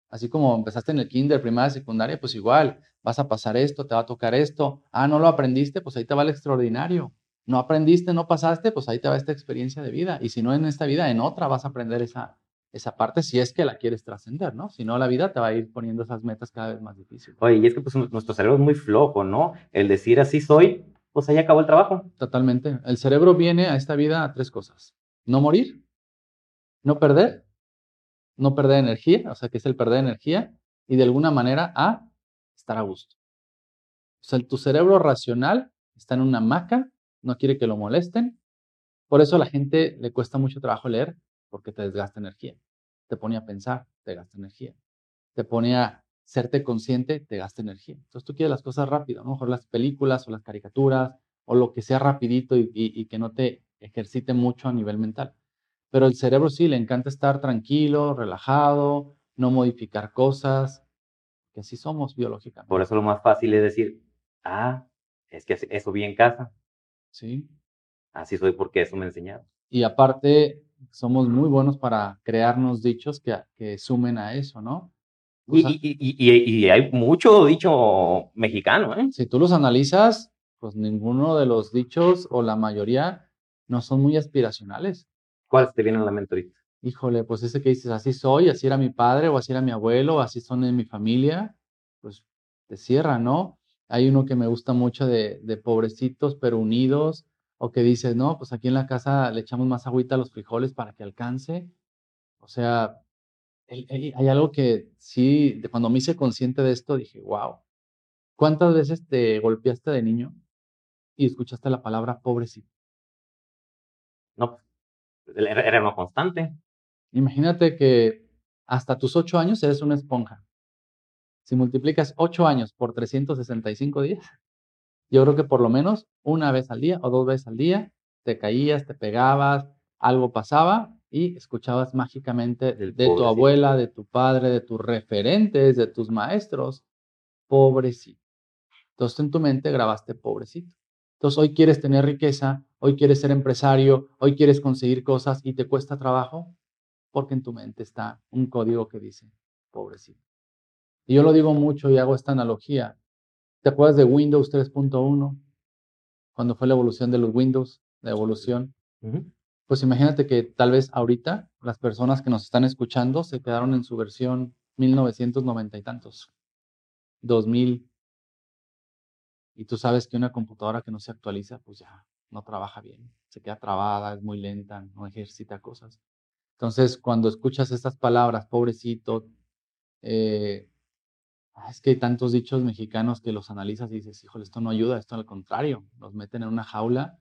S3: Así como empezaste en el kinder, primaria, secundaria, pues igual, vas a pasar esto, te va a tocar esto. Ah, no lo aprendiste, pues ahí te va el extraordinario. No aprendiste, no pasaste, pues ahí te va esta experiencia de vida. Y si no en esta vida, en otra vas a aprender esa, esa parte si es que la quieres trascender, ¿no? Si no, la vida te va a ir poniendo esas metas cada vez más difíciles.
S2: Oye, y es que pues nuestro cerebro es muy flojo, ¿no? El decir así soy, pues ahí acabó el trabajo.
S3: Totalmente. El cerebro viene a esta vida a tres cosas. No morir, no perder, no perder energía, o sea, que es el perder energía, y de alguna manera a estar a gusto. O sea, tu cerebro racional está en una hamaca, no quiere que lo molesten. Por eso a la gente le cuesta mucho trabajo leer, porque te desgasta energía. Te pone a pensar, te gasta energía. Te pone a serte consciente, te gasta energía. Entonces tú quieres las cosas rápido, a lo mejor las películas o las caricaturas o lo que sea rapidito y, que no te ejercite mucho a nivel mental. Pero el cerebro sí, le encanta estar tranquilo, relajado, no modificar cosas, que así somos biológicamente.
S2: Por eso lo más fácil es decir, ah, es que eso vi en casa.
S3: Sí.
S2: Así soy porque eso me enseñaron.
S3: Y aparte, somos muy buenos para crearnos dichos que, que sumen a eso, ¿no?
S2: y, hay mucho dicho mexicano, ¿eh?
S3: Si tú los analizas, pues ninguno de los dichos o la mayoría no son muy aspiracionales.
S2: ¿Cuáles te vienen a la mente ahorita?
S3: Híjole, pues ese que dices, así soy, así era mi padre, o así era mi abuelo, así son en mi familia, pues te cierra, ¿no? Hay uno que me gusta mucho de, de pobrecitos pero unidos, o que dices, no, pues aquí en la casa le echamos más agüita a los frijoles para que alcance. O sea, hay, algo que sí, cuando me hice consciente de esto, dije, wow, ¿cuántas veces te golpeaste de niño y escuchaste la palabra pobrecito?
S2: No, era, una constante.
S3: Imagínate que hasta tus ocho años eres una esponja. Si multiplicas ocho años por 365 días, yo creo que por lo menos una vez al día o dos veces al día te caías, te pegabas, algo pasaba y escuchabas mágicamente de tu abuela, de tu padre, de tus referentes, de tus maestros, pobrecito. Entonces en tu mente grabaste pobrecito. Entonces hoy quieres tener riqueza, hoy quieres ser empresario, hoy quieres conseguir cosas y te cuesta trabajo porque en tu mente está un código que dice pobrecito. Y yo lo digo mucho y hago esta analogía. ¿Te acuerdas de Windows 3.1? Cuando fue la evolución de los Windows, la evolución. Pues imagínate que tal vez ahorita las personas que nos están escuchando se quedaron en su versión 1990 y tantos, 2000. Y tú sabes que una computadora que no se actualiza, pues ya no trabaja bien, se queda trabada, es muy lenta, no ejercita cosas. Entonces, cuando escuchas estas palabras, pobrecito, eh, Ah, es que hay tantos dichos mexicanos que los analizas y dices, híjole, esto no ayuda, esto al contrario, nos meten en una jaula.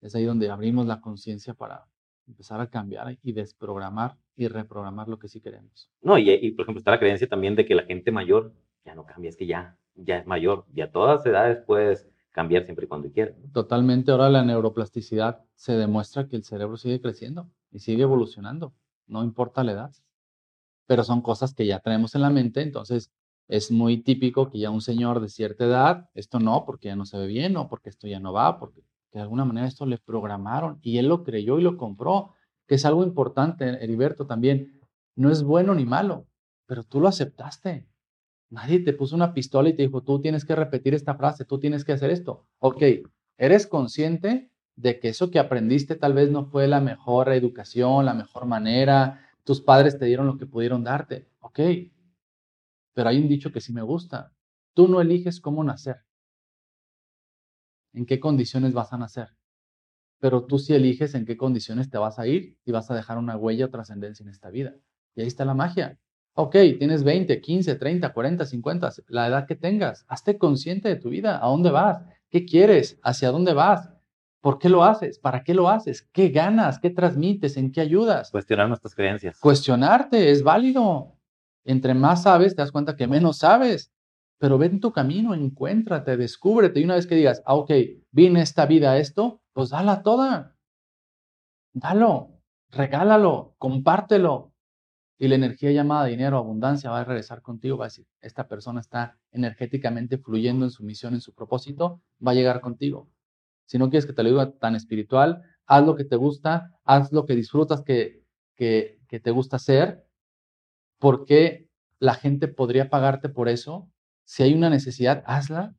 S3: Es ahí donde abrimos la conciencia para empezar a cambiar y desprogramar y reprogramar lo que sí queremos.
S2: No, y, por ejemplo está la creencia también de que la gente mayor ya no cambia, es que ya, ya es mayor y a todas edades puedes cambiar siempre y cuando quieras.
S3: Totalmente, ahora la neuroplasticidad se demuestra que el cerebro sigue creciendo y sigue evolucionando, no importa la edad, pero son cosas que ya tenemos en la mente, entonces es muy típico que ya un señor de cierta edad, esto no, porque ya no se ve bien, o porque esto ya no va, porque de alguna manera esto le programaron y él lo creyó y lo compró, que es algo importante, Heriberto, también. No es bueno ni malo, pero tú lo aceptaste. Nadie te puso una pistola y te dijo, tú tienes que repetir esta frase, tú tienes que hacer esto. Ok, eres consciente de que eso que aprendiste tal vez no fue la mejor educación, la mejor manera, tus padres te dieron lo que pudieron darte. Ok, pero hay un dicho que sí me gusta. Tú no eliges cómo nacer, en qué condiciones vas a nacer, pero tú sí eliges en qué condiciones te vas a ir y vas a dejar una huella o trascendencia en esta vida. Y ahí está la magia. Ok, tienes 20, 15, 30, 40, 50, la edad que tengas. Hazte consciente de tu vida. ¿A dónde vas? ¿Qué quieres? ¿Hacia dónde vas? ¿Por qué lo haces? ¿Para qué lo haces? ¿Qué ganas? ¿Qué transmites? ¿En qué ayudas?
S2: Cuestionar nuestras creencias.
S3: Cuestionarte es válido. Entre más sabes, te das cuenta que menos sabes. Pero ven tu camino, encuéntrate, descúbrete. Y una vez que digas, ah, ok, vine esta vida a esto, pues dala toda. Dalo, regálalo, compártelo. Y la energía llamada dinero, abundancia, va a regresar contigo. Va a decir, esta persona está energéticamente fluyendo en su misión, en su propósito, va a llegar contigo. Si no quieres que te lo diga tan espiritual, haz lo que te gusta, haz lo que disfrutas que, que, te gusta hacer, porque la gente podría pagarte por eso. Si hay una necesidad, hazla,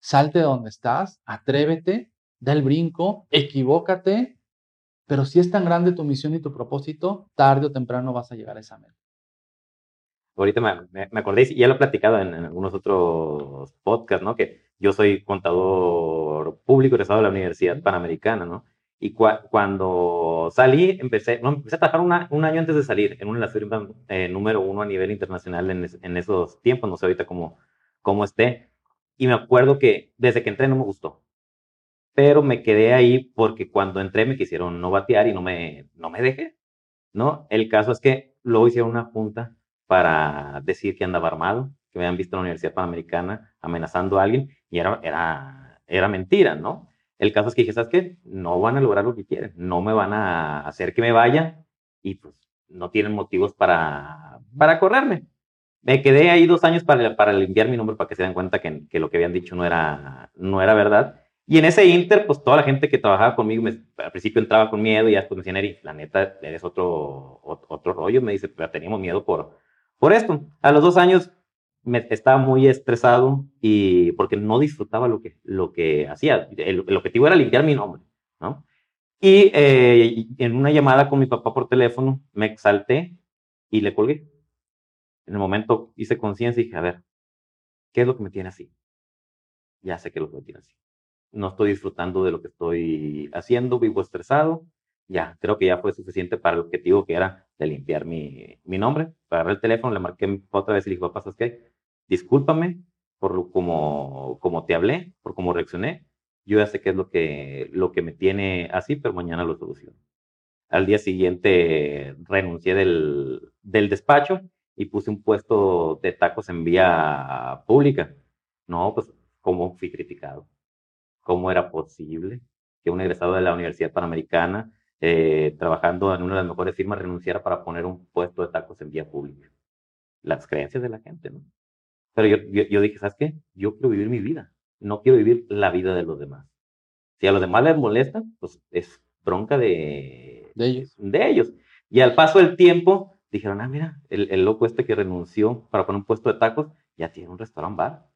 S3: salte de donde estás, atrévete, da el brinco, equivócate, pero si es tan grande tu misión y tu propósito, tarde o temprano vas a llegar a esa meta.
S2: Ahorita me, me, acordé, y ya lo he platicado en, algunos otros podcasts, ¿no? Que yo soy contador público egresado de la Universidad Panamericana, ¿no? Y cuando salí, empecé, no, empecé a trabajar un año antes de salir en una de las firmas eh, número uno a nivel internacional en, en, esos tiempos, no sé ahorita cómo, cómo esté. Y me acuerdo que desde que entré no me gustó. Pero me quedé ahí porque cuando entré me quisieron no batear y no me, no me dejé. ¿no? El caso es que luego hicieron una junta para decir que andaba armado, que me habían visto en la Universidad Panamericana amenazando a alguien y era, era, era mentira, ¿no? El caso es que dije, ¿sabes qué? No van a lograr lo que quieren, no me van a hacer que me vaya y pues no tienen motivos para, para correrme. Me quedé ahí dos años para, para limpiar mi nombre para que se den cuenta que, que, lo que habían dicho no era, no era verdad. Y en ese inter, pues toda la gente que trabajaba conmigo, me, al principio entraba con miedo y ya después me decían, Eri, la neta, eres otro, otro rollo. Me dice, pero teníamos miedo por, por esto. A los dos años me, estaba muy estresado y porque no disfrutaba lo que, lo que hacía. El, objetivo era limpiar mi nombre, ¿no? Y eh, en una llamada con mi papá por teléfono me exalté y le colgué. En el momento hice conciencia y dije, a ver, ¿qué es lo que me tiene así? Ya sé qué es lo que me tiene así. No estoy disfrutando de lo que estoy haciendo, vivo estresado. Ya, creo que ya fue suficiente para el objetivo que era de limpiar mi, mi nombre. Agarré el teléfono, le marqué otra vez y le dije, papá, ¿sabes qué? discúlpame por lo, como, como te hablé, por cómo reaccioné. Yo ya sé qué es lo que, lo que me tiene así, pero mañana lo soluciono. Al día siguiente renuncié del, del despacho y puse un puesto de tacos en vía pública. No, pues, ¿cómo fui criticado? ¿Cómo era posible que un egresado de la Universidad Panamericana, eh, trabajando en una de las mejores firmas, renunciara para poner un puesto de tacos en vía pública? Las creencias de la gente, ¿no? Pero yo, yo, dije, ¿sabes qué? Yo quiero vivir mi vida, no quiero vivir la vida de los demás. Si a los demás les molesta, pues es bronca de,
S3: de ellos.
S2: De ellos. Y al paso del tiempo, dijeron, ah, mira, el, el loco este que renunció para poner un puesto de tacos, ya tiene un restaurant bar.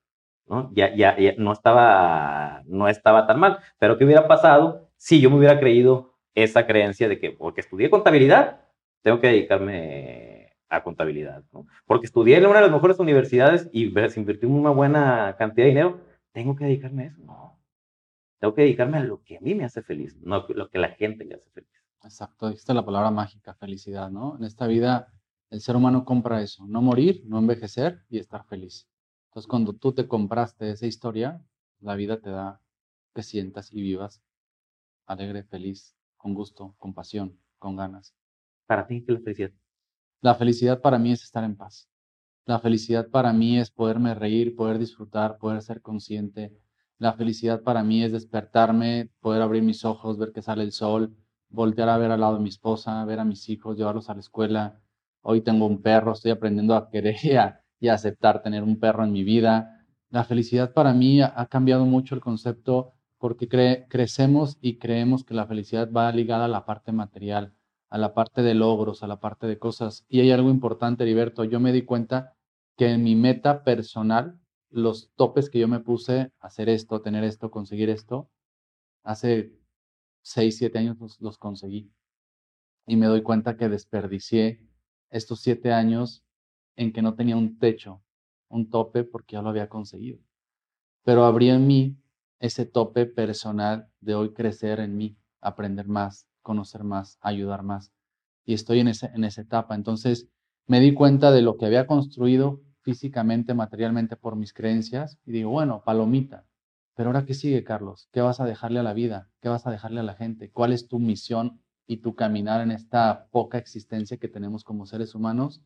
S2: ¿No? Ya, ya, ya no, estaba, no estaba tan mal. Pero ¿qué hubiera pasado si yo me hubiera creído esa creencia de que porque estudié contabilidad, tengo que dedicarme a contabilidad, ¿no? Porque estudié en una de las mejores universidades y se invirtió una buena cantidad de dinero, tengo que dedicarme a eso, no. Tengo que dedicarme a lo que a mí me hace feliz, no a lo que la gente le hace feliz.
S3: Exacto, dijiste la palabra mágica, felicidad, ¿no? En esta vida el ser humano compra eso, no morir, no envejecer y estar feliz. Entonces cuando tú te compraste esa historia, la vida te da que sientas y vivas alegre, feliz, con gusto, con pasión, con ganas.
S2: Para ti, ¿qué es la felicidad?
S3: La felicidad para mí es estar en paz. La felicidad para mí es poderme reír, poder disfrutar, poder ser consciente. La felicidad para mí es despertarme, poder abrir mis ojos, ver que sale el sol, voltear a ver al lado de mi esposa, ver a mis hijos, llevarlos a la escuela. Hoy tengo un perro, estoy aprendiendo a querer y aceptar tener un perro en mi vida. La felicidad para mí ha, cambiado mucho el concepto porque crecemos y creemos que la felicidad va ligada a la parte material a la parte de logros, a la parte de cosas. Y hay algo importante, Heriberto, yo me di cuenta que en mi meta personal, los topes que yo me puse, hacer esto, tener esto, conseguir esto, hace seis, siete años los, conseguí. Y me doy cuenta que desperdicié estos siete años en que no tenía un techo, un tope, porque ya lo había conseguido. Pero abrí en mí ese tope personal de hoy crecer en mí, aprender más, conocer más, ayudar más. Y estoy en, ese, en esa etapa. Entonces me di cuenta de lo que había construido físicamente, materialmente por mis creencias y digo, bueno, palomita. Pero ahora, ¿qué sigue, Carlos? ¿Qué vas a dejarle a la vida? ¿Qué vas a dejarle a la gente? ¿Cuál es tu misión y tu caminar en esta poca existencia que tenemos como seres humanos?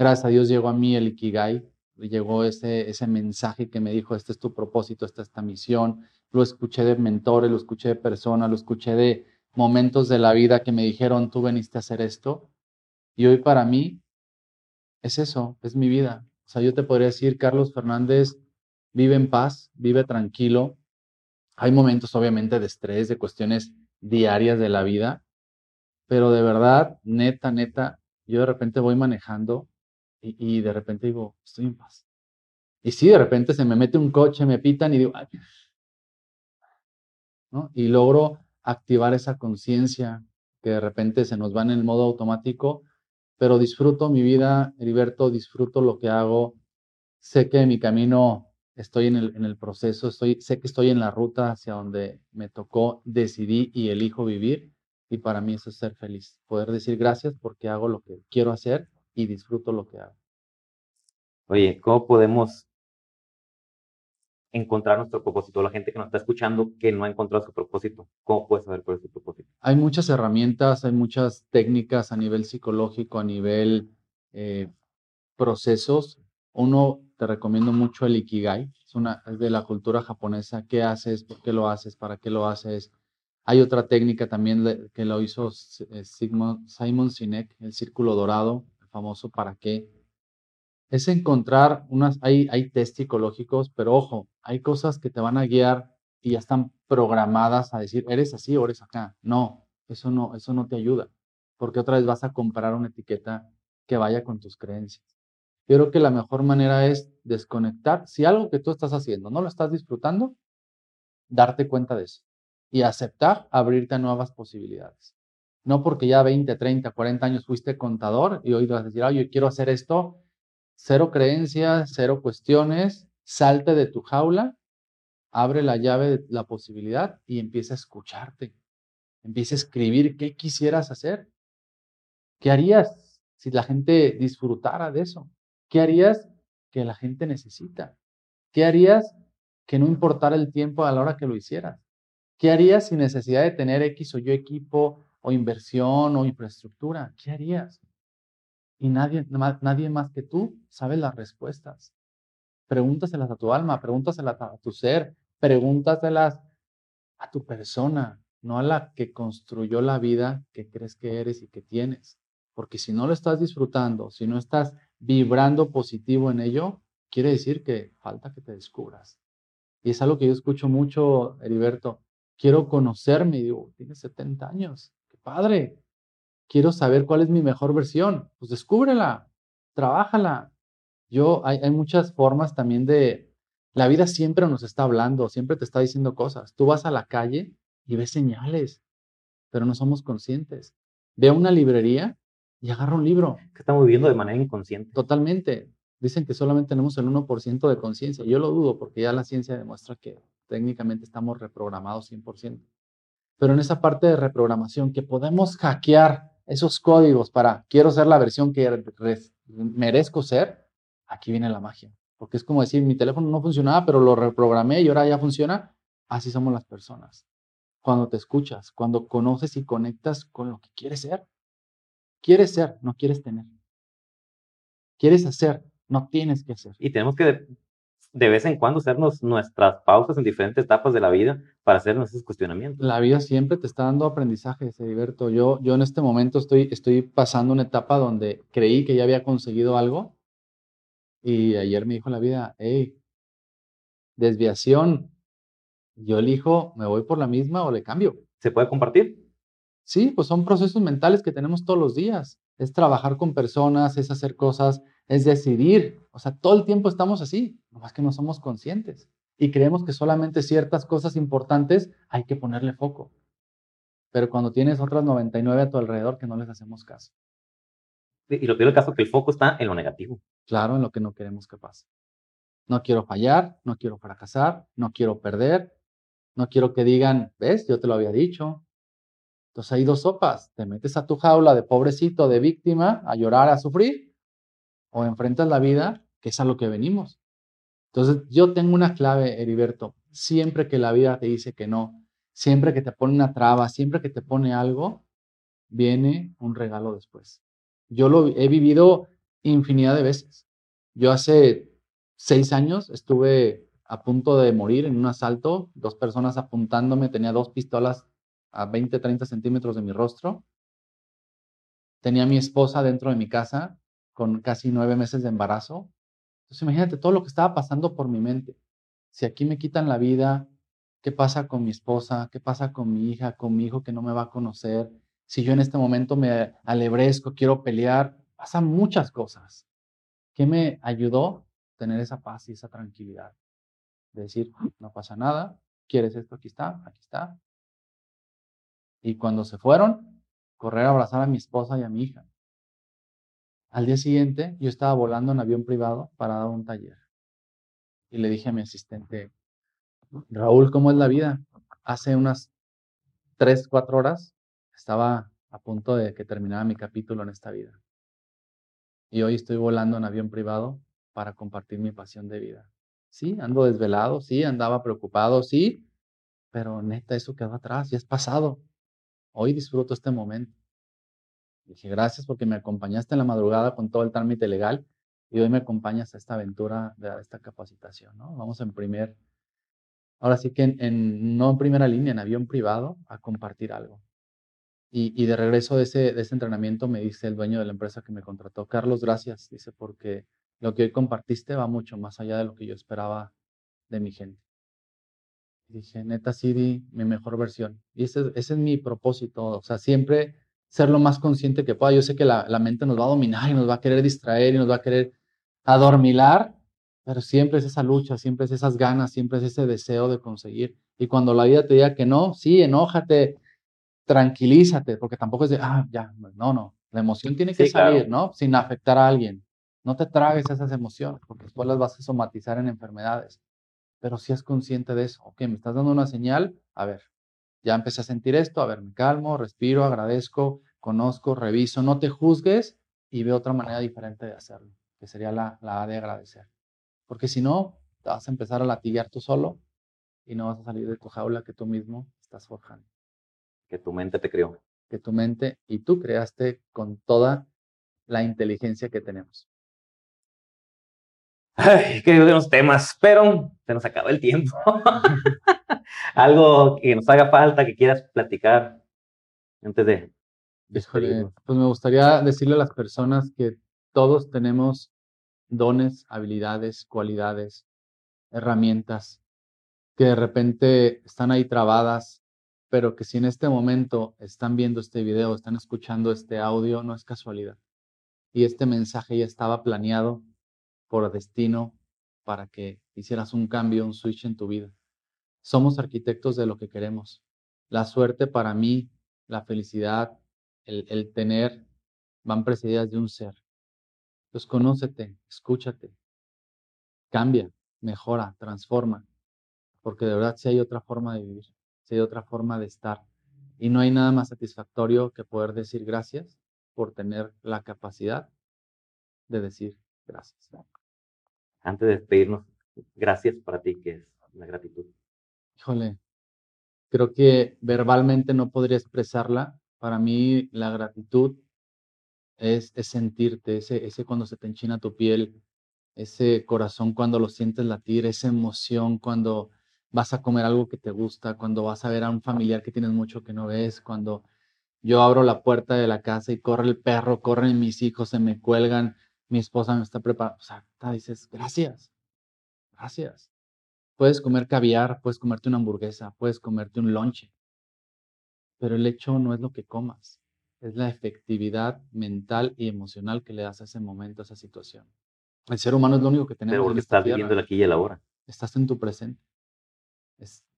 S3: Gracias a Dios llegó a mí el Ikigai, llegó ese, ese mensaje que me dijo, este es tu propósito, esta es esta misión. Lo escuché de mentores, lo escuché de personas, lo escuché de, momentos de la vida que me dijeron, tú veniste a hacer esto. Y hoy para mí es eso, es mi vida. O sea, yo te podría decir, Carlos Fernández, vive en paz, vive tranquilo, Hay momentos, obviamente, de estrés, de cuestiones diarias de la vida, pero de verdad, neta, neta, yo de repente voy manejando y, de repente digo, estoy en paz. Y sí, de repente se me mete un coche, me pitan y digo, ¿no? Y logro activar esa conciencia que de repente se nos va en el modo automático, pero disfruto mi vida, Heriberto, disfruto lo que hago, sé que mi camino estoy en el, en el proceso, estoy, sé que estoy en la ruta hacia donde me tocó, decidí y elijo vivir, y para mí eso es ser feliz, poder decir gracias porque hago lo que quiero hacer disfruto lo que hago.
S2: Oye, ¿cómo podemos encontrar nuestro propósito? La gente que nos está escuchando que no ha encontrado su propósito, ¿cómo puede saber cuál es su propósito?
S3: Hay muchas herramientas, hay muchas técnicas a nivel psicológico, a nivel eh, procesos. Uno, te recomiendo mucho el Ikigai, es, una, es de la cultura japonesa. ¿Qué haces? ¿Por qué lo haces? ¿Para qué lo haces? Hay otra técnica también que lo hizo eh, Simon Sinek, el círculo dorado, famoso para qué es encontrar unas, hay, hay test psicológicos, pero ojo, hay cosas que te van a guiar y ya están programadas a decir, eres así o eres acá. No, eso no, eso no te ayuda, porque otra vez vas a comprar una etiqueta que vaya con tus creencias. Yo creo que la mejor manera es desconectar. Si algo que tú estás haciendo no lo estás disfrutando, darte cuenta de eso y aceptar abrirte nuevas posibilidades. No porque ya 20, 30, 40 años fuiste contador y hoy vas a decir, yo quiero hacer esto Cero creencias, cero cuestiones, salte de tu jaula, abre la llave la posibilidad y empieza a escucharte. Empieza a escribir qué quisieras hacer. ¿Qué harías si la gente disfrutara de eso? ¿Qué harías que la gente necesita? ¿Qué harías que no importara el tiempo a la hora que lo hicieras? ¿Qué harías sin necesidad de tener X o Y equipo o inversión o infraestructura? ¿Qué harías? y nadie, nadie más que tú sabe las respuestas. Pregúntaselas a tu alma, pregúntaselas a tu ser, pregúntaselas a tu persona, no a la que construyó la vida que crees que eres y que tienes. Porque si no lo estás disfrutando, si no estás vibrando positivo en ello, quiere decir que falta que te descubras. Y es algo que yo escucho mucho, Heriberto. Quiero conocerme digo, tienes 70 años, padre, quiero saber cuál es mi mejor versión. Pues descúbrela, trabájala. Yo, hay, hay muchas formas también de, la vida siempre nos está hablando, siempre te está diciendo cosas. Tú vas a la calle y ves señales, pero no somos conscientes. Ve a una librería y agarra un libro.
S2: Que estamos viviendo de manera inconsciente.
S3: Totalmente. Dicen que solamente tenemos el 1% de conciencia. Yo lo dudo porque ya la ciencia demuestra que técnicamente estamos reprogramados 100%. Pero en esa parte de reprogramación que podemos hackear esos códigos para quiero ser la versión que merezco ser, aquí viene la magia. Porque es como decir, mi teléfono no funcionaba, pero lo reprogramé y ahora ya funciona. Así somos las personas. Cuando te escuchas, cuando conoces y conectas con lo que quieres ser. Quieres ser, no quieres tener. Quieres hacer, no tienes que hacer.
S2: Y tenemos que de vez en cuando hacernos nuestras pausas en diferentes etapas de la vida para hacer nuestros cuestionamientos.
S3: La vida siempre te está dando aprendizaje, Heriberto. Yo, yo en este momento estoy, estoy pasando una etapa donde creí que ya había conseguido algo y ayer me dijo la vida, hey, desviación, yo elijo, me voy por la misma o le cambio.
S2: ¿Se puede compartir?
S3: Sí, pues son procesos mentales que tenemos todos los días. Es trabajar con personas, es hacer cosas, es decidir. O sea, todo el tiempo estamos así, nomás que no somos conscientes. Y creemos que solamente ciertas cosas importantes hay que ponerle foco. Pero cuando tienes otras 99 a tu alrededor que no les hacemos caso.
S2: Y lo peor del caso es que el foco está en lo negativo.
S3: Claro, en lo que no queremos que pase. No quiero fallar, no quiero fracasar, no quiero perder, no quiero que digan, ves, yo te lo había dicho, entonces hay dos sopas. Te metes a tu jaula de pobrecito, de víctima, a llorar, a sufrir, o enfrentas la vida, que es a lo que venimos. Entonces yo tengo una clave, Heriberto. Siempre que la vida te dice que no, siempre que te pone una traba, siempre que te pone algo, viene un regalo después. Yo lo he vivido infinidad de veces. Yo hace seis años estuve a punto de morir en un asalto, dos personas apuntándome, tenía dos pistolas a 20, 30 centímetros de mi rostro. Tenía mi esposa dentro de mi casa con casi nueve meses de embarazo. Entonces imagínate todo lo que estaba pasando por mi mente. Si aquí me quitan la vida, ¿Qué pasa con mi esposa? ¿Qué pasa con mi hija, con mi hijo que no me va a conocer? Si yo en este momento me alebrezco, quiero pelear, pasan muchas cosas. ¿Qué me ayudó? Tener esa paz y esa tranquilidad. De decir, no pasa nada, quieres esto, aquí está, aquí está. Y cuando se fueron, correr a abrazar a mi esposa y a mi hija. Al día siguiente, yo estaba volando en avión privado para dar un taller. Y le dije a mi asistente, Raúl, ¿cómo es la vida? Hace unas tres, cuatro horas estaba a punto de que terminara mi capítulo en esta vida. Y hoy estoy volando en avión privado para compartir mi pasión de vida. Sí, ando desvelado, sí, andaba preocupado, sí, pero neta, eso quedó atrás, ya es pasado. Hoy disfruto este momento. Dije, gracias porque me acompañaste en la madrugada con todo el trámite legal y hoy me acompañas a esta aventura de esta capacitación, ¿no? Vamos en primer ahora sí que en, no en primera línea, en avión privado, a compartir algo. Y, de regreso de ese, de ese entrenamiento me dice el dueño de la empresa que me contrató, Carlos, gracias, dice, porque lo que hoy compartiste va mucho más allá de lo que yo esperaba de mi gente. dije, neta, Siri, mi mejor versión. Y ese, ese, es mi propósito, o sea, siempre ser lo más consciente que pueda. Yo sé que la, la mente nos va a dominar y nos va a querer distraer y nos va a querer adormilar, pero siempre es esa lucha, siempre es esas ganas, siempre es ese deseo de conseguir. Y cuando la vida te diga que no, sí, enójate, tranquilízate, porque tampoco es de, ah, ya, no, no. La emoción tiene que salir, ¿no? Sin afectar a alguien. No te tragues esas emociones, porque después las vas a somatizar en enfermedades. Pero si es consciente de eso, ok, me estás dando una señal, a ver, ya empecé a sentir esto, a ver, me calmo, respiro, agradezco, conozco, reviso, no te juzgues y ve otra manera diferente de hacerlo, que sería la, la de agradecer. Porque si no, te vas a empezar a latigar tú solo y no vas a salir de tu jaula que tú mismo estás forjando.
S2: Que tu mente te creó.
S3: Que tu mente y tú creaste con toda la inteligencia que tenemos.
S2: Ay, qué buenos temas, pero se nos acaba el tiempo. (laughs) Algo que nos haga falta, que quieras platicar antes de...
S3: pues me gustaría decirle a las personas que todos tenemos dones, habilidades, cualidades, herramientas que de repente están ahí trabadas, pero que si en este momento están viendo este video, están escuchando este audio, no es casualidad. Y este mensaje ya estaba planeado por destino para que hicieras un cambio, un switch en tu vida. Somos arquitectos de lo que queremos. La suerte para mí, la felicidad, el, tener, van precedidas de un ser. Entonces, conócete, escúchate, cambia, mejora, transforma, porque de verdad si hay otra forma de vivir, si hay otra forma de estar. Y no hay nada más satisfactorio que poder decir gracias por tener la capacidad de decir gracias.
S2: Antes de despedirnos, gracias para ti, que es la gratitud.
S3: Híjole, creo que verbalmente no podría expresarla. Para mí la gratitud es, sentirte, ese, ese cuando se te enchina tu piel, ese corazón cuando lo sientes latir, esa emoción cuando vas a comer algo que te gusta, cuando vas a ver a un familiar que tienes mucho que no ves, cuando yo abro la puerta de la casa y corre el perro, corren mis hijos, se me cuelgan, mi esposa me está preparando, o sea, dices, gracias, gracias. Puedes comer caviar, puedes comerte una hamburguesa, puedes comerte un lonche, pero el hecho no es lo que comas, es la efectividad mental y emocional que le das a ese momento, a esa situación. El ser humano es lo único que tenemos.
S2: Pero porque estás viviendo aquí y el ahora.
S3: Estás en tu presente.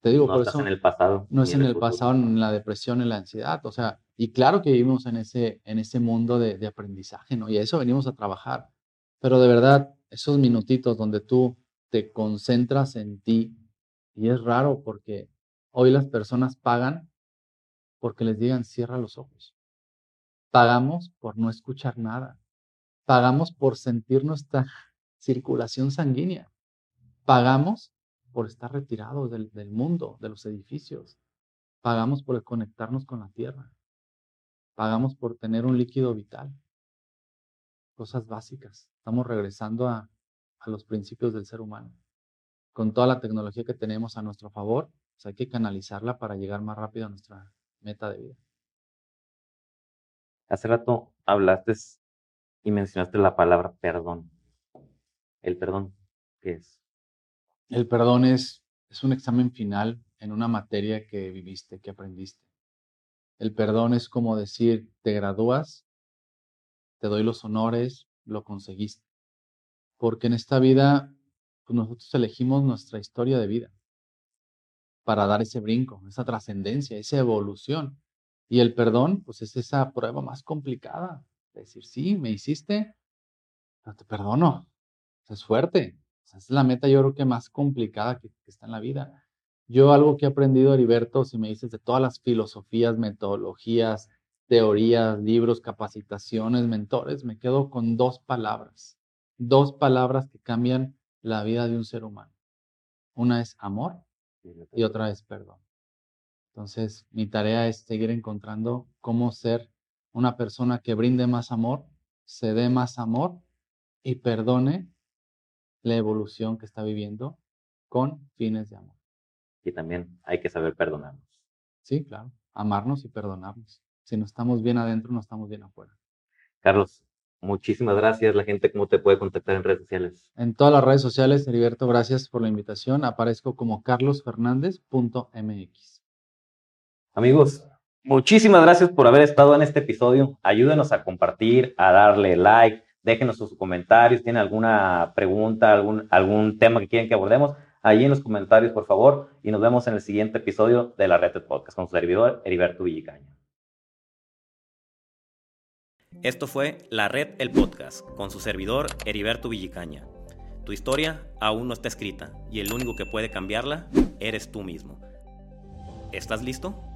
S3: te digo,
S2: no
S3: por
S2: estás en el pasado.
S3: No es en el, pasado, en la depresión, en la ansiedad. O sea, y claro que vivimos en ese, en ese mundo de, de aprendizaje, ¿no? Y a eso venimos a trabajar. Pero de verdad, esos minutitos donde tú te concentras en ti, y es raro porque hoy las personas pagan porque les digan cierra los ojos. Pagamos por no escuchar nada. Pagamos por sentir nuestra circulación sanguínea. Pagamos por estar retirados del, mundo, de los edificios. Pagamos por conectarnos con la tierra. Pagamos por tener un líquido vital. Cosas básicas. Estamos regresando a, a los principios del ser humano. Con toda la tecnología que tenemos a nuestro favor, pues hay que canalizarla para llegar más rápido a nuestra meta de vida.
S2: Hace rato hablaste y mencionaste la palabra perdón. El perdón, ¿qué es?
S3: El perdón es, es un examen final en una materia que viviste, que aprendiste. El perdón es como decir, te gradúas, te doy los honores, lo conseguiste. Porque en esta vida, pues nosotros elegimos nuestra historia de vida para dar ese brinco, esa trascendencia, esa evolución. Y el perdón, pues es esa prueba más complicada. decir, sí, me hiciste, pero te perdono. es fuerte. es la meta yo creo que más complicada que, que, está en la vida. Yo algo que he aprendido, Heriberto, si me dices de todas las filosofías, metodologías, teorías, libros, capacitaciones, mentores, me quedo con dos palabras. Dos palabras que cambian la vida de un ser humano. Una es amor y otra es perdón. Entonces, mi tarea es seguir encontrando cómo ser una persona que brinde más amor, se dé más amor y perdone la evolución que está viviendo con fines de amor.
S2: Y también hay que saber perdonarnos.
S3: Sí, claro, amarnos y perdonarnos. Si no estamos bien adentro, no estamos bien afuera.
S2: Carlos, muchísimas gracias. La gente, ¿cómo te puede contactar en redes sociales?
S3: En todas las redes sociales, Heriberto, gracias por la invitación. Aparezco como carlosfernandez.mx.
S2: Amigos, muchísimas gracias por haber estado en este episodio. Ayúdenos a compartir, a darle like, déjenos sus comentarios, tienen alguna pregunta, algún, algún tema que quieren que abordemos, ahí en los comentarios, por favor, y nos vemos en el siguiente episodio de la Red Podcast con su servidor Heriberto Villicaña.
S1: Esto fue La Red El Podcast con su servidor Heriberto Villicaña. Tu historia aún no está escrita y el único que puede cambiarla eres tú mismo. ¿Estás listo?